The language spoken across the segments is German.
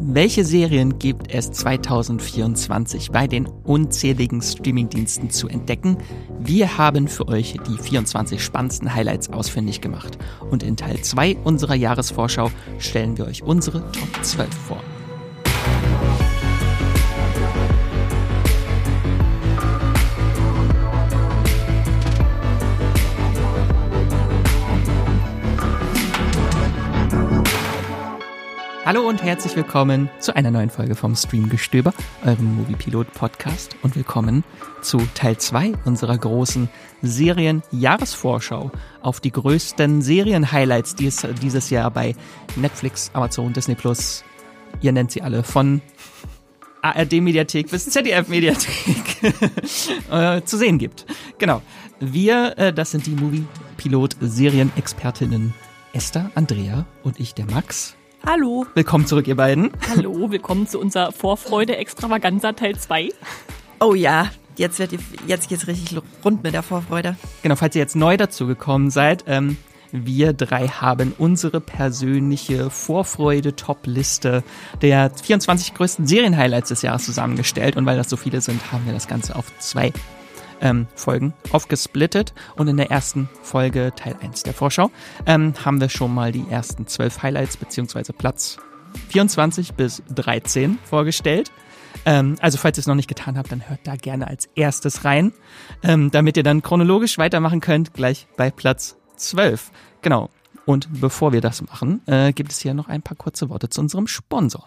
Welche Serien gibt es 2024 bei den unzähligen Streamingdiensten zu entdecken? Wir haben für euch die 24 spannendsten Highlights ausfindig gemacht. Und in Teil 2 unserer Jahresvorschau stellen wir euch unsere Top 12 vor. Hallo und herzlich willkommen zu einer neuen Folge vom Streamgestöber, eurem Moviepilot Podcast und willkommen zu Teil 2 unserer großen Serien-Jahresvorschau auf die größten Serien-Highlights, die es dieses Jahr bei Netflix, Amazon, Disney Plus, ihr nennt sie alle, von ARD-Mediathek bis ZDF-Mediathek äh, zu sehen gibt. Genau. Wir, äh, das sind die Moviepilot-Serienexpertinnen Esther, Andrea und ich, der Max. Hallo. Willkommen zurück, ihr beiden. Hallo, willkommen zu unserer Vorfreude Extravaganza Teil 2. Oh ja, jetzt wird die, jetzt geht's richtig rund mit der Vorfreude. Genau, falls ihr jetzt neu dazu gekommen seid, ähm, wir drei haben unsere persönliche Vorfreude-Top-Liste der 24 größten Serien-Highlights des Jahres zusammengestellt. Und weil das so viele sind, haben wir das Ganze auf zwei ähm, Folgen aufgesplittet und in der ersten Folge, Teil 1 der Vorschau, ähm, haben wir schon mal die ersten zwölf Highlights beziehungsweise Platz 24 bis 13 vorgestellt. Ähm, also falls ihr es noch nicht getan habt, dann hört da gerne als erstes rein, ähm, damit ihr dann chronologisch weitermachen könnt, gleich bei Platz 12. Genau. Und bevor wir das machen, äh, gibt es hier noch ein paar kurze Worte zu unserem Sponsor.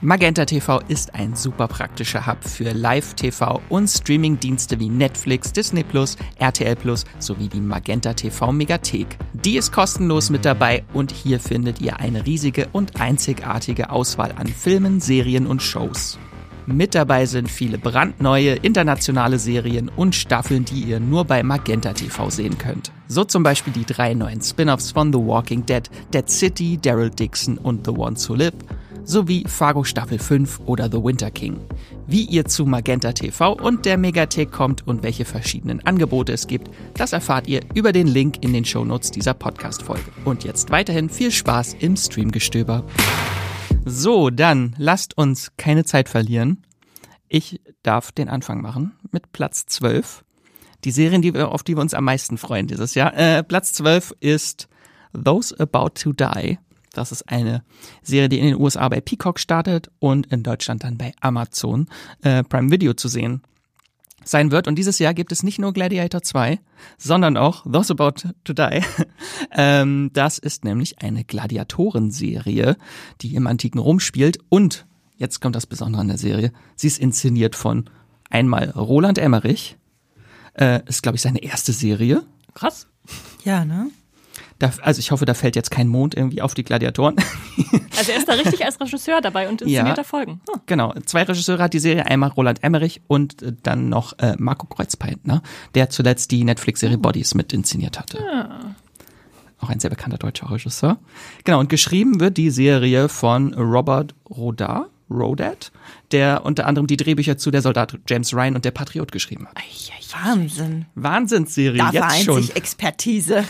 Magenta TV ist ein super praktischer Hub für Live-TV und Streaming-Dienste wie Netflix, Disney RTL sowie die Magenta TV Megathek. Die ist kostenlos mit dabei und hier findet ihr eine riesige und einzigartige Auswahl an Filmen, Serien und Shows. Mit dabei sind viele brandneue internationale Serien und Staffeln, die ihr nur bei Magenta TV sehen könnt. So zum Beispiel die drei neuen Spin-offs von The Walking Dead, Dead City, Daryl Dixon und The Ones Who Live sowie Fargo Staffel 5 oder The Winter King. Wie ihr zu Magenta TV und der Megathek kommt und welche verschiedenen Angebote es gibt, das erfahrt ihr über den Link in den Shownotes dieser Podcast-Folge. Und jetzt weiterhin viel Spaß im Streamgestöber. So, dann lasst uns keine Zeit verlieren. Ich darf den Anfang machen mit Platz 12. Die Serien, die wir, auf die wir uns am meisten freuen dieses Jahr. Äh, Platz 12 ist Those About to Die das ist eine Serie, die in den USA bei Peacock startet und in Deutschland dann bei Amazon äh, Prime Video zu sehen sein wird. Und dieses Jahr gibt es nicht nur Gladiator 2, sondern auch Those About to Die. ähm, das ist nämlich eine Gladiatorenserie, die im antiken Rom spielt. Und jetzt kommt das Besondere an der Serie. Sie ist inszeniert von einmal Roland Emmerich. Äh, ist, glaube ich, seine erste Serie. Krass. Ja, ne? Da, also ich hoffe, da fällt jetzt kein Mond irgendwie auf die Gladiatoren. Also er ist da richtig als Regisseur dabei und inszeniert ja, Folgen. Hm. Genau, zwei Regisseure hat die Serie, einmal Roland Emmerich und äh, dann noch äh, Marco Kreuzpeitner, der zuletzt die Netflix-Serie oh. Bodies mit inszeniert hatte. Ja. Auch ein sehr bekannter deutscher Regisseur. Genau, und geschrieben wird die Serie von Robert Rodar. Rodat, der unter anderem die Drehbücher zu Der Soldat James Ryan und Der Patriot geschrieben hat. Wahnsinn. Wahnsinnsserie, da jetzt schon. Expertise.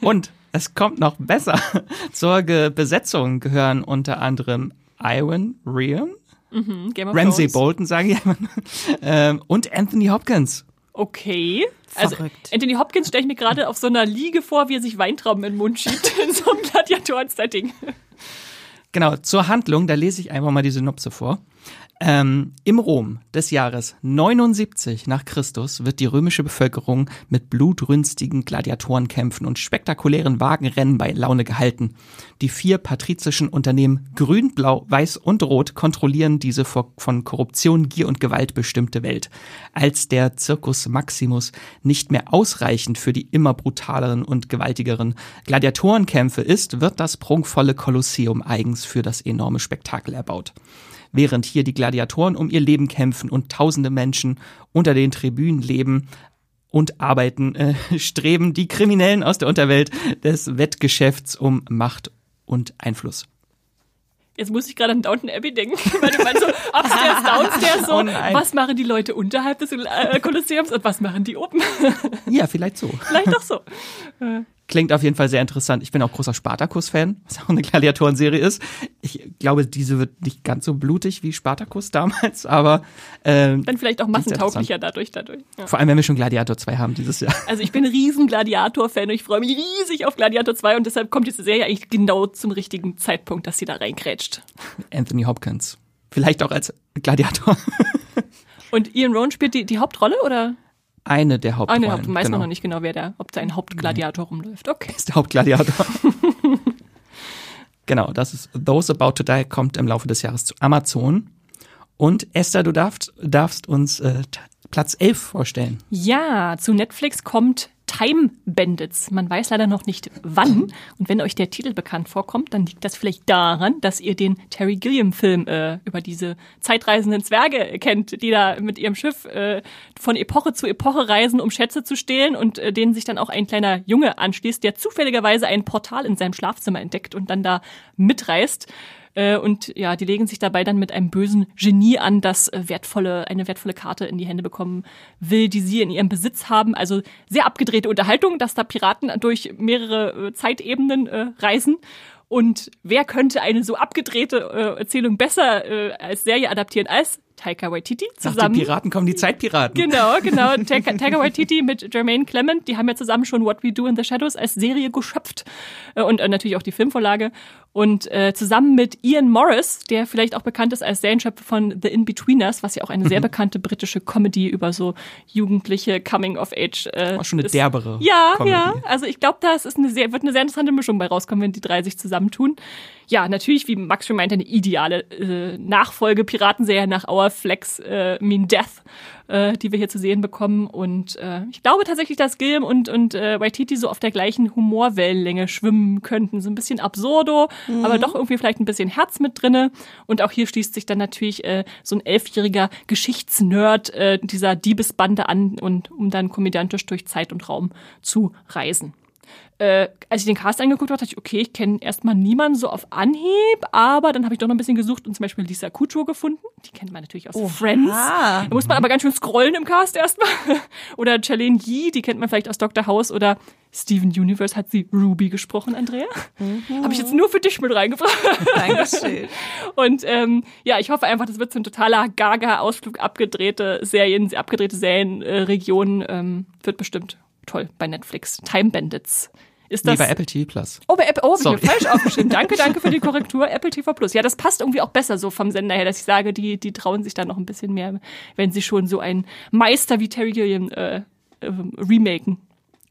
Und es kommt noch besser. Zur Ge Besetzung gehören unter anderem Iwan Ryan, mhm, Ramsey Bolton, sagen die immer, ähm, und Anthony Hopkins. Okay. Also Verrückt. Anthony Hopkins stelle ich mir gerade auf so einer Liege vor, wie er sich Weintrauben in den Mund schiebt, in so einem Gladiatoren-Setting. Genau, zur Handlung, da lese ich einfach mal die Synopse vor. Ähm, Im Rom des Jahres 79 nach Christus wird die römische Bevölkerung mit blutrünstigen Gladiatorenkämpfen und spektakulären Wagenrennen bei Laune gehalten. Die vier patrizischen Unternehmen Grün, Blau, Weiß und Rot kontrollieren diese von Korruption, Gier und Gewalt bestimmte Welt. Als der Circus Maximus nicht mehr ausreichend für die immer brutaleren und gewaltigeren Gladiatorenkämpfe ist, wird das prunkvolle Kolosseum eigens für das enorme Spektakel erbaut während hier die Gladiatoren um ihr Leben kämpfen und tausende Menschen unter den Tribünen leben und arbeiten, äh, streben die Kriminellen aus der Unterwelt des Wettgeschäfts um Macht und Einfluss. Jetzt muss ich gerade an Downton Abbey denken, weil du meinst so upstairs, downstairs, so, oh was machen die Leute unterhalb des äh, Kolosseums und was machen die oben? ja, vielleicht so. Vielleicht doch so. Klingt auf jeden Fall sehr interessant. Ich bin auch großer Spartacus-Fan, was auch eine Gladiatorenserie ist. Ich glaube, diese wird nicht ganz so blutig wie Spartacus damals, aber ähm, dann vielleicht auch massentauglicher dadurch. dadurch. Ja. Vor allem, wenn wir schon Gladiator 2 haben dieses Jahr. Also ich bin ein riesen Gladiator-Fan und ich freue mich riesig auf Gladiator 2 und deshalb kommt diese Serie eigentlich genau zum richtigen Zeitpunkt, dass sie da reinkrätscht. Anthony Hopkins. Vielleicht auch als Gladiator. und Ian Rowan spielt die, die Hauptrolle, oder? Eine der Hauptrollen. Eine Haupt weiß genau. man noch nicht genau, wer der, ob da ein Hauptgladiator rumläuft. Okay. ist der Hauptgladiator. genau, das ist Those About to Die kommt im Laufe des Jahres zu Amazon. Und Esther, du darfst, darfst uns äh, Platz 11 vorstellen. Ja, zu Netflix kommt Time Bandits. Man weiß leider noch nicht wann. Und wenn euch der Titel bekannt vorkommt, dann liegt das vielleicht daran, dass ihr den Terry Gilliam-Film äh, über diese zeitreisenden Zwerge kennt, die da mit ihrem Schiff äh, von Epoche zu Epoche reisen, um Schätze zu stehlen und äh, denen sich dann auch ein kleiner Junge anschließt, der zufälligerweise ein Portal in seinem Schlafzimmer entdeckt und dann da mitreist. Äh, und ja, die legen sich dabei dann mit einem bösen Genie an, das äh, wertvolle, eine wertvolle Karte in die Hände bekommen will, die sie in ihrem Besitz haben. Also sehr abgedrehte Unterhaltung, dass da Piraten durch mehrere äh, Zeitebenen äh, reisen. Und wer könnte eine so abgedrehte äh, Erzählung besser äh, als Serie adaptieren als Taika Waititi zusammen. Nach den Piraten kommen die Zeitpiraten. Genau, genau. Taika, Taika Waititi mit Jermaine Clement, die haben ja zusammen schon What We Do in the Shadows als Serie geschöpft äh, und äh, natürlich auch die Filmvorlage. Und äh, zusammen mit Ian Morris, der vielleicht auch bekannt ist als Serienschöpfer von The In-Betweeners, was ja auch eine sehr mhm. bekannte britische Comedy über so jugendliche Coming-of-Age äh, Auch schon eine ist. derbere Ja, Comedy. ja. Also ich glaube, da ist eine sehr, wird eine sehr interessante Mischung bei rauskommen, wenn die drei sich zusammentun ja, natürlich, wie Max schon meinte, eine ideale äh, Nachfolge-Piratenserie nach Our Flex äh, Mean Death, äh, die wir hier zu sehen bekommen. Und äh, ich glaube tatsächlich, dass Gilm und, und äh, Waititi so auf der gleichen Humorwellenlänge schwimmen könnten. So ein bisschen absurdo, mhm. aber doch irgendwie vielleicht ein bisschen Herz mit drinne. Und auch hier schließt sich dann natürlich äh, so ein elfjähriger Geschichtsnerd äh, dieser Diebesbande an, und um dann komödiantisch durch Zeit und Raum zu reisen äh, als ich den Cast angeguckt habe, dachte ich, okay, ich kenne erstmal niemanden so auf Anhieb, aber dann habe ich doch noch ein bisschen gesucht und zum Beispiel Lisa Kudrow gefunden. Die kennt man natürlich aus oh, Friends. Da muss man aber ganz schön scrollen im Cast erstmal. oder Charlene Yee, die kennt man vielleicht aus Dr. House oder Steven Universe hat sie Ruby gesprochen, Andrea. Mhm. Habe ich jetzt nur für dich mit reingebracht. Dankeschön. und ähm, ja, ich hoffe einfach, das wird so ein totaler Gaga-Ausflug, abgedrehte Serien, abgedrehte Serienregionen. Ähm, wird bestimmt toll bei Netflix. Time Bandits. Ist das? Nee, bei Apple TV Plus. Oh, bei Apple, oh, ich mir falsch aufgeschrieben. Danke, danke für die Korrektur. Apple TV Plus. Ja, das passt irgendwie auch besser so vom Sender her, dass ich sage, die, die trauen sich da noch ein bisschen mehr, wenn sie schon so einen Meister wie Terry Gilliam äh, äh, remaken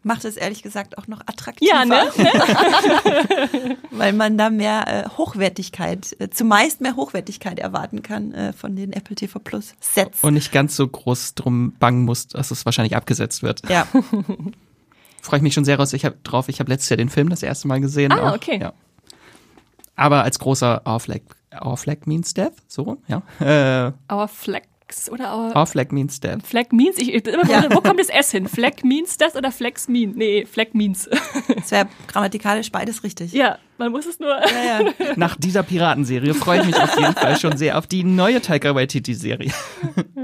macht es ehrlich gesagt auch noch attraktiver. Ja, ne? Weil man da mehr äh, Hochwertigkeit, äh, zumeist mehr Hochwertigkeit erwarten kann äh, von den Apple TV Plus Sets. Und nicht ganz so groß drum bangen muss, dass es wahrscheinlich abgesetzt wird. Ja. Freue ich mich schon sehr raus. Ich hab, drauf. Ich habe letztes Jahr den Film das erste Mal gesehen. Ah, auch. okay. Ja. Aber als großer Our Flag, Our Flag Means Death, so, ja. Äh, Our Flag oder Our, Our Flag means death. Flag means, ich, ich immer, ja. wo kommt das S hin? Flag means das oder Flags mean? Nee, Flag means. Das wäre grammatikalisch beides richtig. Ja, man muss es nur. Ja, ja. Nach dieser Piratenserie freue ich mich auf jeden Fall schon sehr auf die neue Taika Waititi-Serie.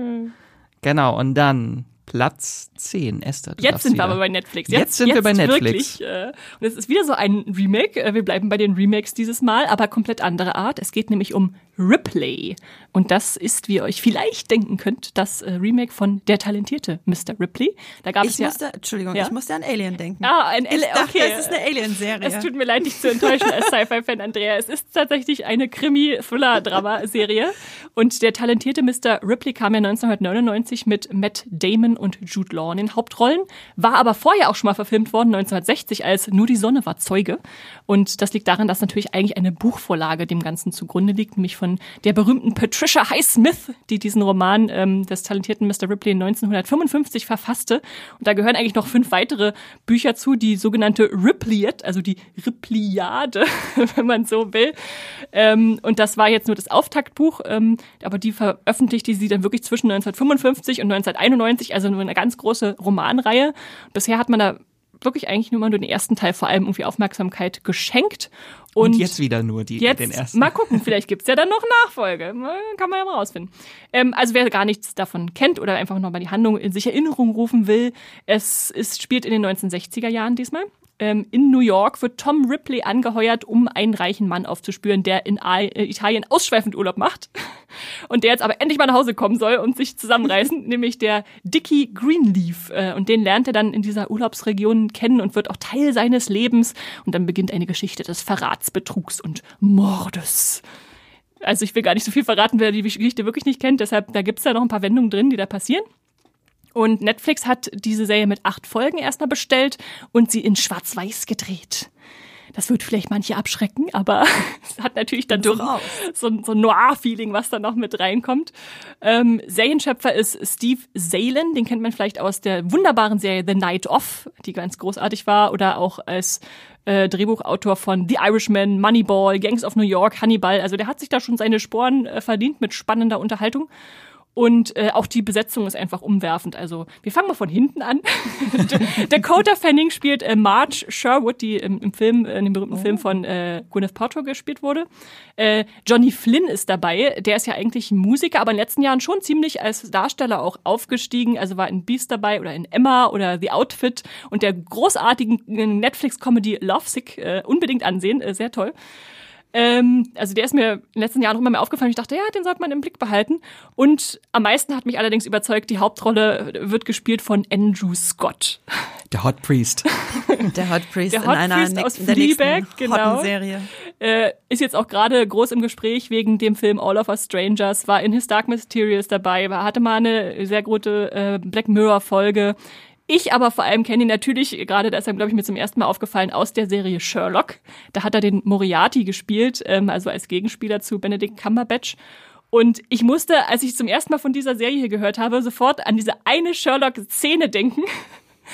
genau, und dann Platz 10, Esther. Jetzt sind wieder. wir aber bei Netflix. Jetzt, jetzt sind jetzt wir bei Netflix. Wirklich, äh, und es ist wieder so ein Remake. Äh, wir bleiben bei den Remakes dieses Mal, aber komplett andere Art. Es geht nämlich um Ripley. Und das ist, wie ihr euch vielleicht denken könnt, das äh, Remake von Der talentierte Mr. Ripley. Da gab ich es ja. Musste, Entschuldigung, ja? ich musste an Alien denken. Ah, ein Alien. Okay. Das ist eine Alien-Serie. Es tut mir leid, dich zu enttäuschen als Sci-Fi-Fan, Andrea. Es ist tatsächlich eine Krimi-Thriller-Drama-Serie. Und Der talentierte Mr. Ripley kam ja 1999 mit Matt Damon und Jude Law in den Hauptrollen, war aber vorher auch schon mal verfilmt worden, 1960, als Nur die Sonne war Zeuge. Und das liegt daran, dass natürlich eigentlich eine Buchvorlage dem Ganzen zugrunde liegt, nämlich von der berühmten Patricia Highsmith, die diesen Roman ähm, des talentierten Mr. Ripley 1955 verfasste. Und da gehören eigentlich noch fünf weitere Bücher zu, die sogenannte Ripleyet, also die Ripleyade, wenn man so will. Ähm, und das war jetzt nur das Auftaktbuch, ähm, aber die veröffentlichte sie dann wirklich zwischen 1955 und 1991, also eine ganz große Romanreihe. Bisher hat man da wirklich eigentlich nur mal nur den ersten Teil vor allem irgendwie Aufmerksamkeit geschenkt. Und, und jetzt wieder nur die, jetzt, den ersten. Mal gucken, vielleicht gibt's ja dann noch Nachfolge. Kann man ja mal rausfinden. Ähm, also wer gar nichts davon kennt oder einfach nochmal die Handlung in sich Erinnerung rufen will, es ist, spielt in den 1960er Jahren diesmal in New York wird Tom Ripley angeheuert, um einen reichen Mann aufzuspüren, der in äh, Italien ausschweifend Urlaub macht und der jetzt aber endlich mal nach Hause kommen soll und sich zusammenreißen, nämlich der Dickie Greenleaf. Äh, und den lernt er dann in dieser Urlaubsregion kennen und wird auch Teil seines Lebens. Und dann beginnt eine Geschichte des Verrats, Betrugs und Mordes. Also ich will gar nicht so viel verraten, wer die Geschichte wirklich nicht kennt. Deshalb, da gibt's da noch ein paar Wendungen drin, die da passieren. Und Netflix hat diese Serie mit acht Folgen erstmal bestellt und sie in Schwarz-Weiß gedreht. Das wird vielleicht manche abschrecken, aber es hat natürlich dann so, so, so ein Noir-Feeling, was da noch mit reinkommt. Ähm, Serienschöpfer ist Steve Zalen, den kennt man vielleicht aus der wunderbaren Serie The Night Off, die ganz großartig war, oder auch als äh, Drehbuchautor von The Irishman, Moneyball, Gangs of New York, Hannibal. Also der hat sich da schon seine Sporen äh, verdient mit spannender Unterhaltung. Und äh, auch die Besetzung ist einfach umwerfend. Also wir fangen mal von hinten an. Dakota Fanning spielt äh, Marge Sherwood, die im, im Film, in dem berühmten oh. Film von äh, Gwyneth Paltrow gespielt wurde. Äh, Johnny Flynn ist dabei. Der ist ja eigentlich ein Musiker, aber in den letzten Jahren schon ziemlich als Darsteller auch aufgestiegen. Also war in Beast dabei oder in Emma oder The Outfit und der großartigen Netflix-Comedy Lovesick äh, unbedingt ansehen. Äh, sehr toll. Ähm, also der ist mir in den letzten Jahren auch immer mehr aufgefallen. Ich dachte, ja, den sollte man im Blick behalten. Und am meisten hat mich allerdings überzeugt, die Hauptrolle wird gespielt von Andrew Scott. Der Hot Priest. der Hot Priest der Hot in einer Priest aus Fleabag, genau. Serie. Äh, ist jetzt auch gerade groß im Gespräch wegen dem Film All of Us Strangers, war in His Dark Mysterious dabei, war, hatte mal eine sehr gute äh, Black Mirror Folge. Ich aber vor allem kenne ihn natürlich, gerade da ist er, glaube ich, mir zum ersten Mal aufgefallen, aus der Serie Sherlock. Da hat er den Moriarty gespielt, ähm, also als Gegenspieler zu Benedict Cumberbatch. Und ich musste, als ich zum ersten Mal von dieser Serie gehört habe, sofort an diese eine Sherlock-Szene denken,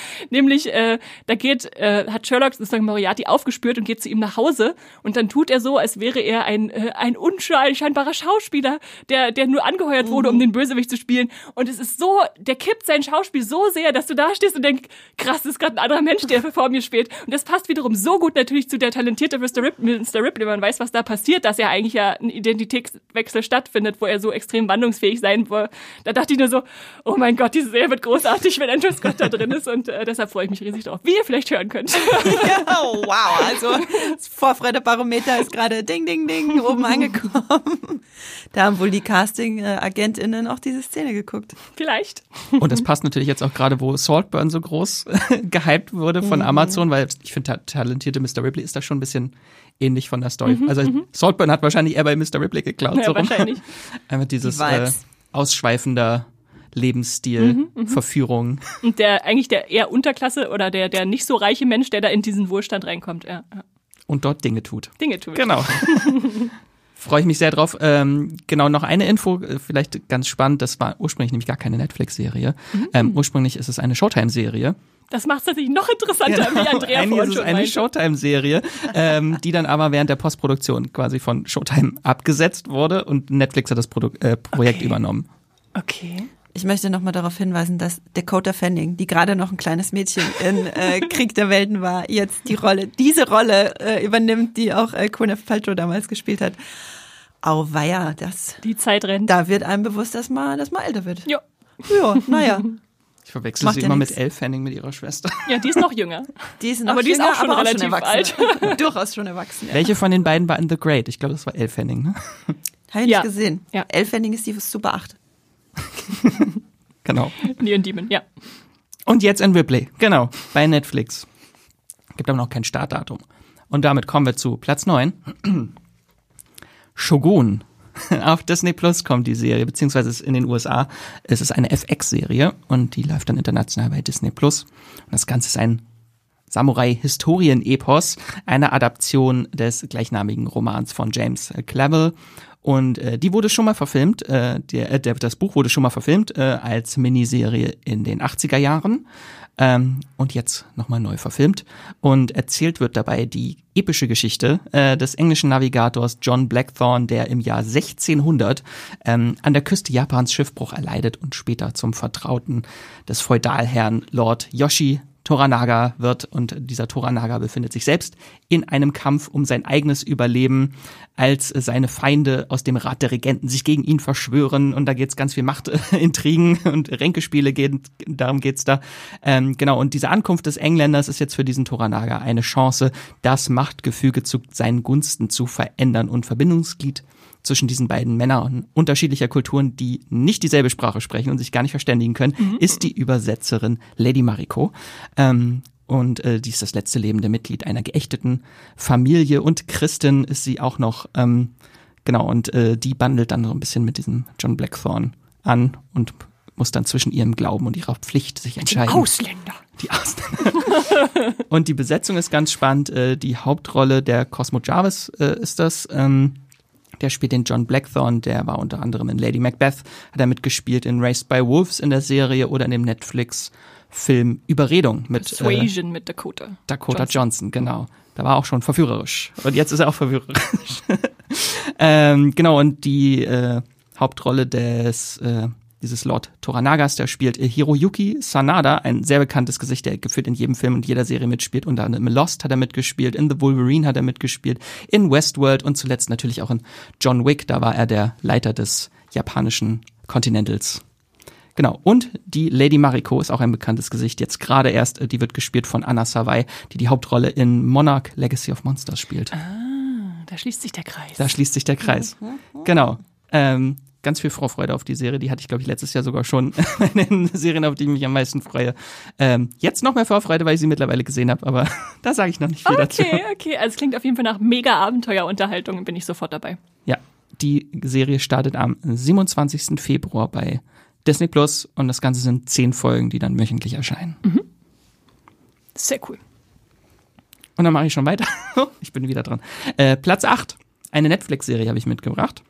Nämlich, äh, da geht, äh, hat Sherlock sozusagen Moriarty aufgespürt und geht zu ihm nach Hause und dann tut er so, als wäre er ein, äh, ein unscheinbarer Schauspieler, der, der nur angeheuert wurde, mhm. um den Bösewicht zu spielen. Und es ist so, der kippt sein Schauspiel so sehr, dass du da stehst und denkst, krass, das ist gerade ein anderer Mensch, der vor mir spielt. Und das passt wiederum so gut natürlich zu der talentierte Mr. Ripley, Mr. Ripley. Man weiß, was da passiert, dass ja eigentlich ja ein Identitätswechsel stattfindet, wo er so extrem wandlungsfähig sein will. Da dachte ich nur so, oh mein Gott, diese Serie wird großartig, wenn Andrew Scott da drin ist und und äh, deshalb freue ich mich riesig drauf. Wie ihr vielleicht hören könnt. ja, oh, wow, also das Vorfreudebarometer ist gerade ding, ding, ding oben angekommen. Da haben wohl die Casting-AgentInnen auch diese Szene geguckt. Vielleicht. Und das passt natürlich jetzt auch gerade, wo Saltburn so groß gehypt wurde von mhm. Amazon, weil ich finde, talentierte Mr. Ripley ist da schon ein bisschen ähnlich von der Story. Mhm, also mhm. Saltburn hat wahrscheinlich eher bei Mr. Ripley geklaut. Ja, so wahrscheinlich. Einfach dieses die äh, ausschweifender Lebensstil, mhm, mhm, Verführung. Und der eigentlich der eher Unterklasse oder der, der nicht so reiche Mensch, der da in diesen Wohlstand reinkommt, ja. Und dort Dinge tut. Dinge tut. Genau. Freue ich mich sehr drauf. Ähm, genau, noch eine Info, äh, vielleicht ganz spannend, das war ursprünglich nämlich gar keine Netflix-Serie. Mhm. Ähm, ursprünglich ist es eine Showtime-Serie. Das macht es natürlich noch interessanter, genau. wie Andrea Eigentlich ist es eine Showtime-Serie, ähm, die dann aber während der Postproduktion quasi von Showtime abgesetzt wurde und Netflix hat das Produ äh, Projekt okay. übernommen. Okay. Ich möchte nochmal darauf hinweisen, dass Dakota Fanning, die gerade noch ein kleines Mädchen in äh, Krieg der Welten war, jetzt die Rolle, diese Rolle äh, übernimmt, die auch äh, Gwyneth Paltrow damals gespielt hat. Auweia, das. Die Zeit rennt. Da wird einem bewusst, dass man, dass man älter wird. Ja. Ja, naja. Ich verwechsel sie ja immer nix. mit Elle Fanning, mit ihrer Schwester. Ja, die ist noch jünger. Die ist noch aber jünger, die ist auch schon relativ schon alt. Durchaus schon erwachsen. Ja. Welche von den beiden war in The Great? Ich glaube, das war Elle Fanning, ne? Habe ich ja. nicht gesehen. Ja. Elle Fanning ist die Super 8. genau. Neon Demon, ja. Und jetzt in Ripley, genau, bei Netflix. Gibt aber noch kein Startdatum. Und damit kommen wir zu Platz 9. Shogun. Auf Disney Plus kommt die Serie, beziehungsweise in den USA ist es eine FX-Serie und die läuft dann international bei Disney Plus. Und das Ganze ist ein Samurai-Historien-Epos, eine Adaption des gleichnamigen Romans von James Clavell Und äh, die wurde schon mal verfilmt, äh, der, äh, das Buch wurde schon mal verfilmt äh, als Miniserie in den 80er Jahren ähm, und jetzt nochmal neu verfilmt. Und erzählt wird dabei die epische Geschichte äh, des englischen Navigators John Blackthorne, der im Jahr 1600 ähm, an der Küste Japans Schiffbruch erleidet und später zum Vertrauten des Feudalherrn Lord Yoshi Toranaga wird und dieser Toranaga befindet sich selbst in einem Kampf um sein eigenes Überleben, als seine Feinde aus dem Rat der Regenten sich gegen ihn verschwören und da geht's ganz viel Machtintrigen und Ränkespiele gehen, darum geht's da. Ähm, genau, und diese Ankunft des Engländers ist jetzt für diesen Toranaga eine Chance, das Machtgefüge zu seinen Gunsten zu verändern und Verbindungsglied zwischen diesen beiden Männern unterschiedlicher Kulturen, die nicht dieselbe Sprache sprechen und sich gar nicht verständigen können, mhm. ist die Übersetzerin Lady Mariko. Ähm, und äh, die ist das letzte lebende Mitglied einer geächteten Familie und Christin ist sie auch noch. Ähm, genau, und äh, die bandelt dann so ein bisschen mit diesem John Blackthorne an und muss dann zwischen ihrem Glauben und ihrer Pflicht sich entscheiden. Die Ausländer. Die Ausländer. und die Besetzung ist ganz spannend. Äh, die Hauptrolle der Cosmo Jarvis äh, ist das. Ähm, der spielt den John Blackthorne, der war unter anderem in Lady Macbeth, hat er mitgespielt in Raised by Wolves in der Serie oder in dem Netflix Film Überredung mit Persuasion äh, mit Dakota. Dakota Johnson. Johnson, genau. Da war auch schon verführerisch. Und jetzt ist er auch verführerisch. ähm, genau, und die äh, Hauptrolle des äh, dieses Lord Toranagas, der spielt Hiroyuki Sanada, ein sehr bekanntes Gesicht, der gefühlt in jedem Film und jeder Serie mitspielt. Unter anderem in Lost hat er mitgespielt, in The Wolverine hat er mitgespielt, in Westworld und zuletzt natürlich auch in John Wick. Da war er der Leiter des japanischen Continentals. Genau. Und die Lady Mariko ist auch ein bekanntes Gesicht. Jetzt gerade erst, äh, die wird gespielt von Anna Savai, die die Hauptrolle in Monarch Legacy of Monsters spielt. Ah, da schließt sich der Kreis. Da schließt sich der Kreis. Genau. Ähm, ganz viel Vorfreude auf die Serie. Die hatte ich, glaube ich, letztes Jahr sogar schon in den Serien, auf die ich mich am meisten freue. Ähm, jetzt noch mehr Vorfreude, weil ich sie mittlerweile gesehen habe, aber da sage ich noch nicht viel okay, dazu. Okay, okay. Also es klingt auf jeden Fall nach mega Abenteuerunterhaltung, bin ich sofort dabei. Ja, die Serie startet am 27. Februar bei Disney Plus und das Ganze sind zehn Folgen, die dann wöchentlich erscheinen. Mhm. Sehr cool. Und dann mache ich schon weiter. ich bin wieder dran. Äh, Platz 8. Eine Netflix-Serie habe ich mitgebracht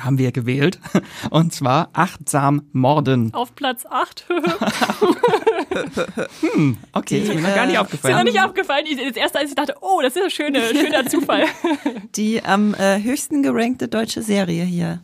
haben wir gewählt. Und zwar achtsam morden. Auf Platz 8. hm, okay, die, ist mir noch gar nicht äh, aufgefallen. Ist mir noch nicht aufgefallen. Das erste, als ich dachte, oh, das ist ein schöner, schöner Zufall. Die am äh, höchsten gerankte deutsche Serie hier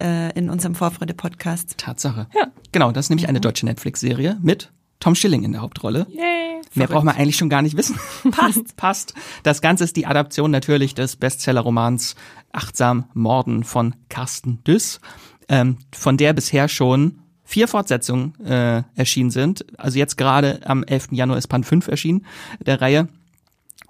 äh, in unserem Vorfreude-Podcast. Tatsache. Ja. Genau, das ist nämlich eine deutsche Netflix-Serie mit Tom Schilling in der Hauptrolle. Yay, Mehr braucht man eigentlich schon gar nicht wissen. Passt. Passt. Das Ganze ist die Adaption natürlich des Bestseller-Romans Achtsam Morden von Carsten Düss, ähm, von der bisher schon vier Fortsetzungen äh, erschienen sind. Also jetzt gerade am 11. Januar ist Band 5 erschienen der Reihe.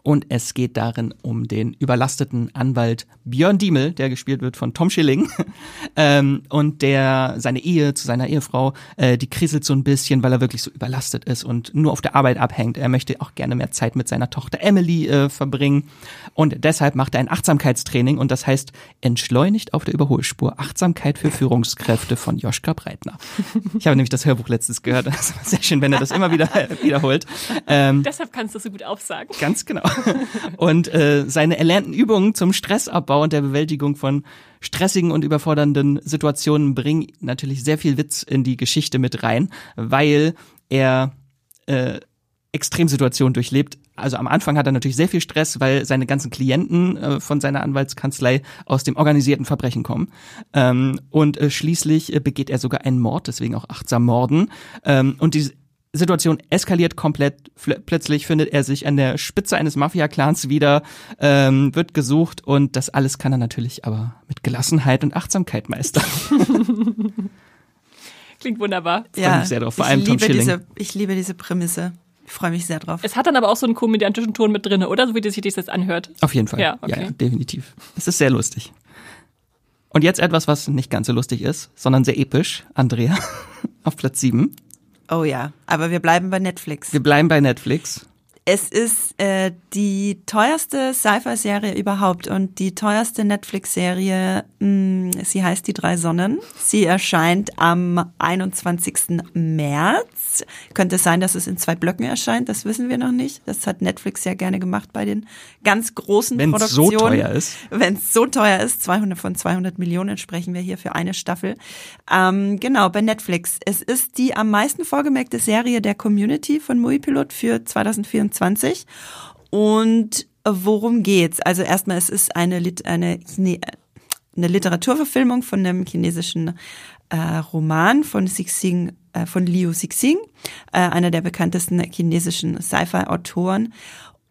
Und es geht darin um den überlasteten Anwalt Björn Diemel, der gespielt wird von Tom Schilling. ähm, und der seine Ehe zu seiner Ehefrau, äh, die kriselt so ein bisschen, weil er wirklich so überlastet ist und nur auf der Arbeit abhängt. Er möchte auch gerne mehr Zeit mit seiner Tochter Emily äh, verbringen. Und deshalb macht er ein Achtsamkeitstraining und das heißt entschleunigt auf der Überholspur. Achtsamkeit für Führungskräfte von Joschka Breitner. Ich habe nämlich das Hörbuch letztens gehört. Das ist sehr schön, wenn er das immer wieder wiederholt. Ähm, deshalb kannst du so gut aufsagen. Ganz genau. und äh, seine erlernten Übungen zum Stressabbau und der Bewältigung von stressigen und überfordernden Situationen bringen natürlich sehr viel Witz in die Geschichte mit rein, weil er äh, Extremsituationen durchlebt. Also am Anfang hat er natürlich sehr viel Stress, weil seine ganzen Klienten äh, von seiner Anwaltskanzlei aus dem organisierten Verbrechen kommen. Ähm, und äh, schließlich äh, begeht er sogar einen Mord, deswegen auch achtsam Morden. Ähm, und die Situation eskaliert komplett. Plötzlich findet er sich an der Spitze eines Mafia-Clans wieder, ähm, wird gesucht und das alles kann er natürlich aber mit Gelassenheit und Achtsamkeit meistern. Klingt wunderbar. Ja, ich sehr drauf. Vor allem liebe, diese, ich liebe diese Prämisse. Ich freue mich sehr drauf. Es hat dann aber auch so einen komödiantischen Ton mit drin, oder? So wie sich das jetzt anhört. Auf jeden Fall. Ja, okay. ja, definitiv. Es ist sehr lustig. Und jetzt etwas, was nicht ganz so lustig ist, sondern sehr episch. Andrea auf Platz 7. Oh ja, aber wir bleiben bei Netflix. Wir bleiben bei Netflix. Es ist äh, die teuerste Sci-Fi-Serie überhaupt und die teuerste Netflix-Serie. Sie heißt Die drei Sonnen. Sie erscheint am 21. März. Könnte es sein, dass es in zwei Blöcken erscheint? Das wissen wir noch nicht. Das hat Netflix sehr gerne gemacht bei den ganz großen Wenn's Produktionen. so teuer ist. Wenn es so teuer ist, 200 von 200 Millionen sprechen wir hier für eine Staffel. Ähm, genau, bei Netflix. Es ist die am meisten vorgemerkte Serie der Community von Moviepilot für 2024. 2020. Und worum geht's? Also erstmal, es ist eine, eine, eine Literaturverfilmung von einem chinesischen äh, Roman von Xixing, äh, von Liu Xixing, äh, einer der bekanntesten chinesischen Sci-Fi-Autoren.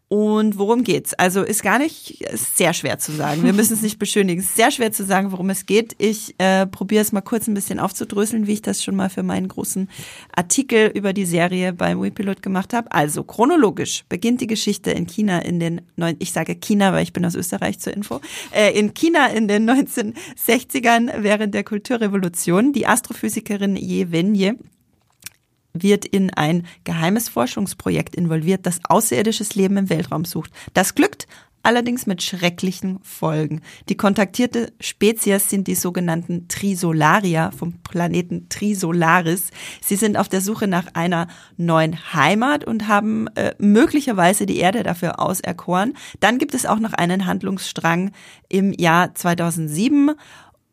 Und worum geht's? Also ist gar nicht ist sehr schwer zu sagen. Wir müssen es nicht beschönigen. Es ist sehr schwer zu sagen, worum es geht. Ich äh, probiere es mal kurz ein bisschen aufzudröseln, wie ich das schon mal für meinen großen Artikel über die Serie beim WePilot gemacht habe. Also chronologisch beginnt die Geschichte in China in den neun, ich sage China, weil ich bin aus Österreich zur Info, äh, in China in den 1960ern während der Kulturrevolution. Die Astrophysikerin Ye Wenye wird in ein geheimes Forschungsprojekt involviert, das außerirdisches Leben im Weltraum sucht. Das glückt allerdings mit schrecklichen Folgen. Die kontaktierte Spezies sind die sogenannten Trisolaria vom Planeten Trisolaris. Sie sind auf der Suche nach einer neuen Heimat und haben äh, möglicherweise die Erde dafür auserkoren. Dann gibt es auch noch einen Handlungsstrang im Jahr 2007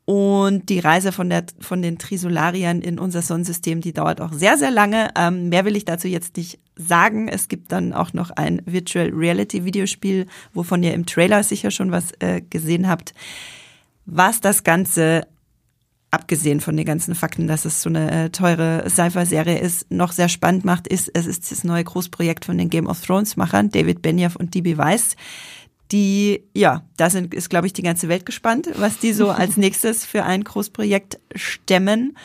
und die Reise von, der, von den Trisolariern in unser Sonnensystem, die dauert auch sehr, sehr lange. Ähm, mehr will ich dazu jetzt nicht sagen. Es gibt dann auch noch ein Virtual Reality Videospiel, wovon ihr im Trailer sicher schon was äh, gesehen habt. Was das Ganze, abgesehen von den ganzen Fakten, dass es so eine äh, teure Sci-Fi-Serie ist, noch sehr spannend macht, ist, es ist das neue Großprojekt von den Game of Thrones-Machern, David Benioff und D.B. Weiss die, ja, da sind, ist, glaube ich, die ganze Welt gespannt, was die so als nächstes für ein Großprojekt stemmen.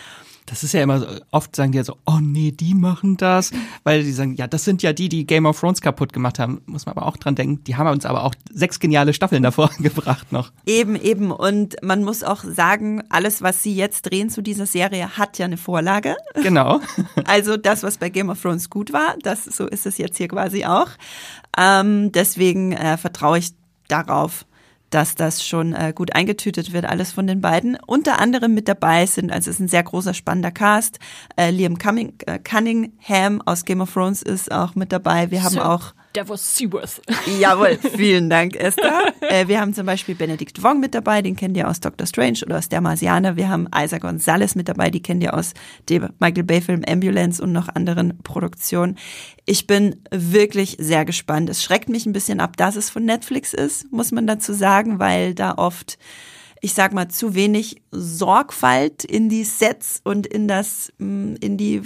Das ist ja immer so, oft sagen die ja so, oh nee, die machen das, weil die sagen, ja, das sind ja die, die Game of Thrones kaputt gemacht haben. Muss man aber auch dran denken, die haben uns aber auch sechs geniale Staffeln davor gebracht noch. Eben, eben. Und man muss auch sagen, alles, was sie jetzt drehen zu dieser Serie, hat ja eine Vorlage. Genau. Also das, was bei Game of Thrones gut war, das, so ist es jetzt hier quasi auch. Ähm, deswegen äh, vertraue ich darauf, dass das schon äh, gut eingetütet wird, alles von den beiden. Unter anderem mit dabei sind, also es ist ein sehr großer, spannender Cast. Äh, Liam Cumming, äh, Cunningham aus Game of Thrones ist auch mit dabei. Wir haben so. auch Davos Seaworth. Jawohl, vielen Dank, Esther. Äh, wir haben zum Beispiel Benedikt Wong mit dabei, den kennt ihr aus Doctor Strange oder aus Der Marsianer. Wir haben Isa Gonzalez mit dabei, die kennt ihr aus dem Michael Bay Film Ambulance und noch anderen Produktionen. Ich bin wirklich sehr gespannt. Es schreckt mich ein bisschen ab, dass es von Netflix ist, muss man dazu sagen, weil da oft ich sag mal, zu wenig Sorgfalt in die Sets und in das, mm, in die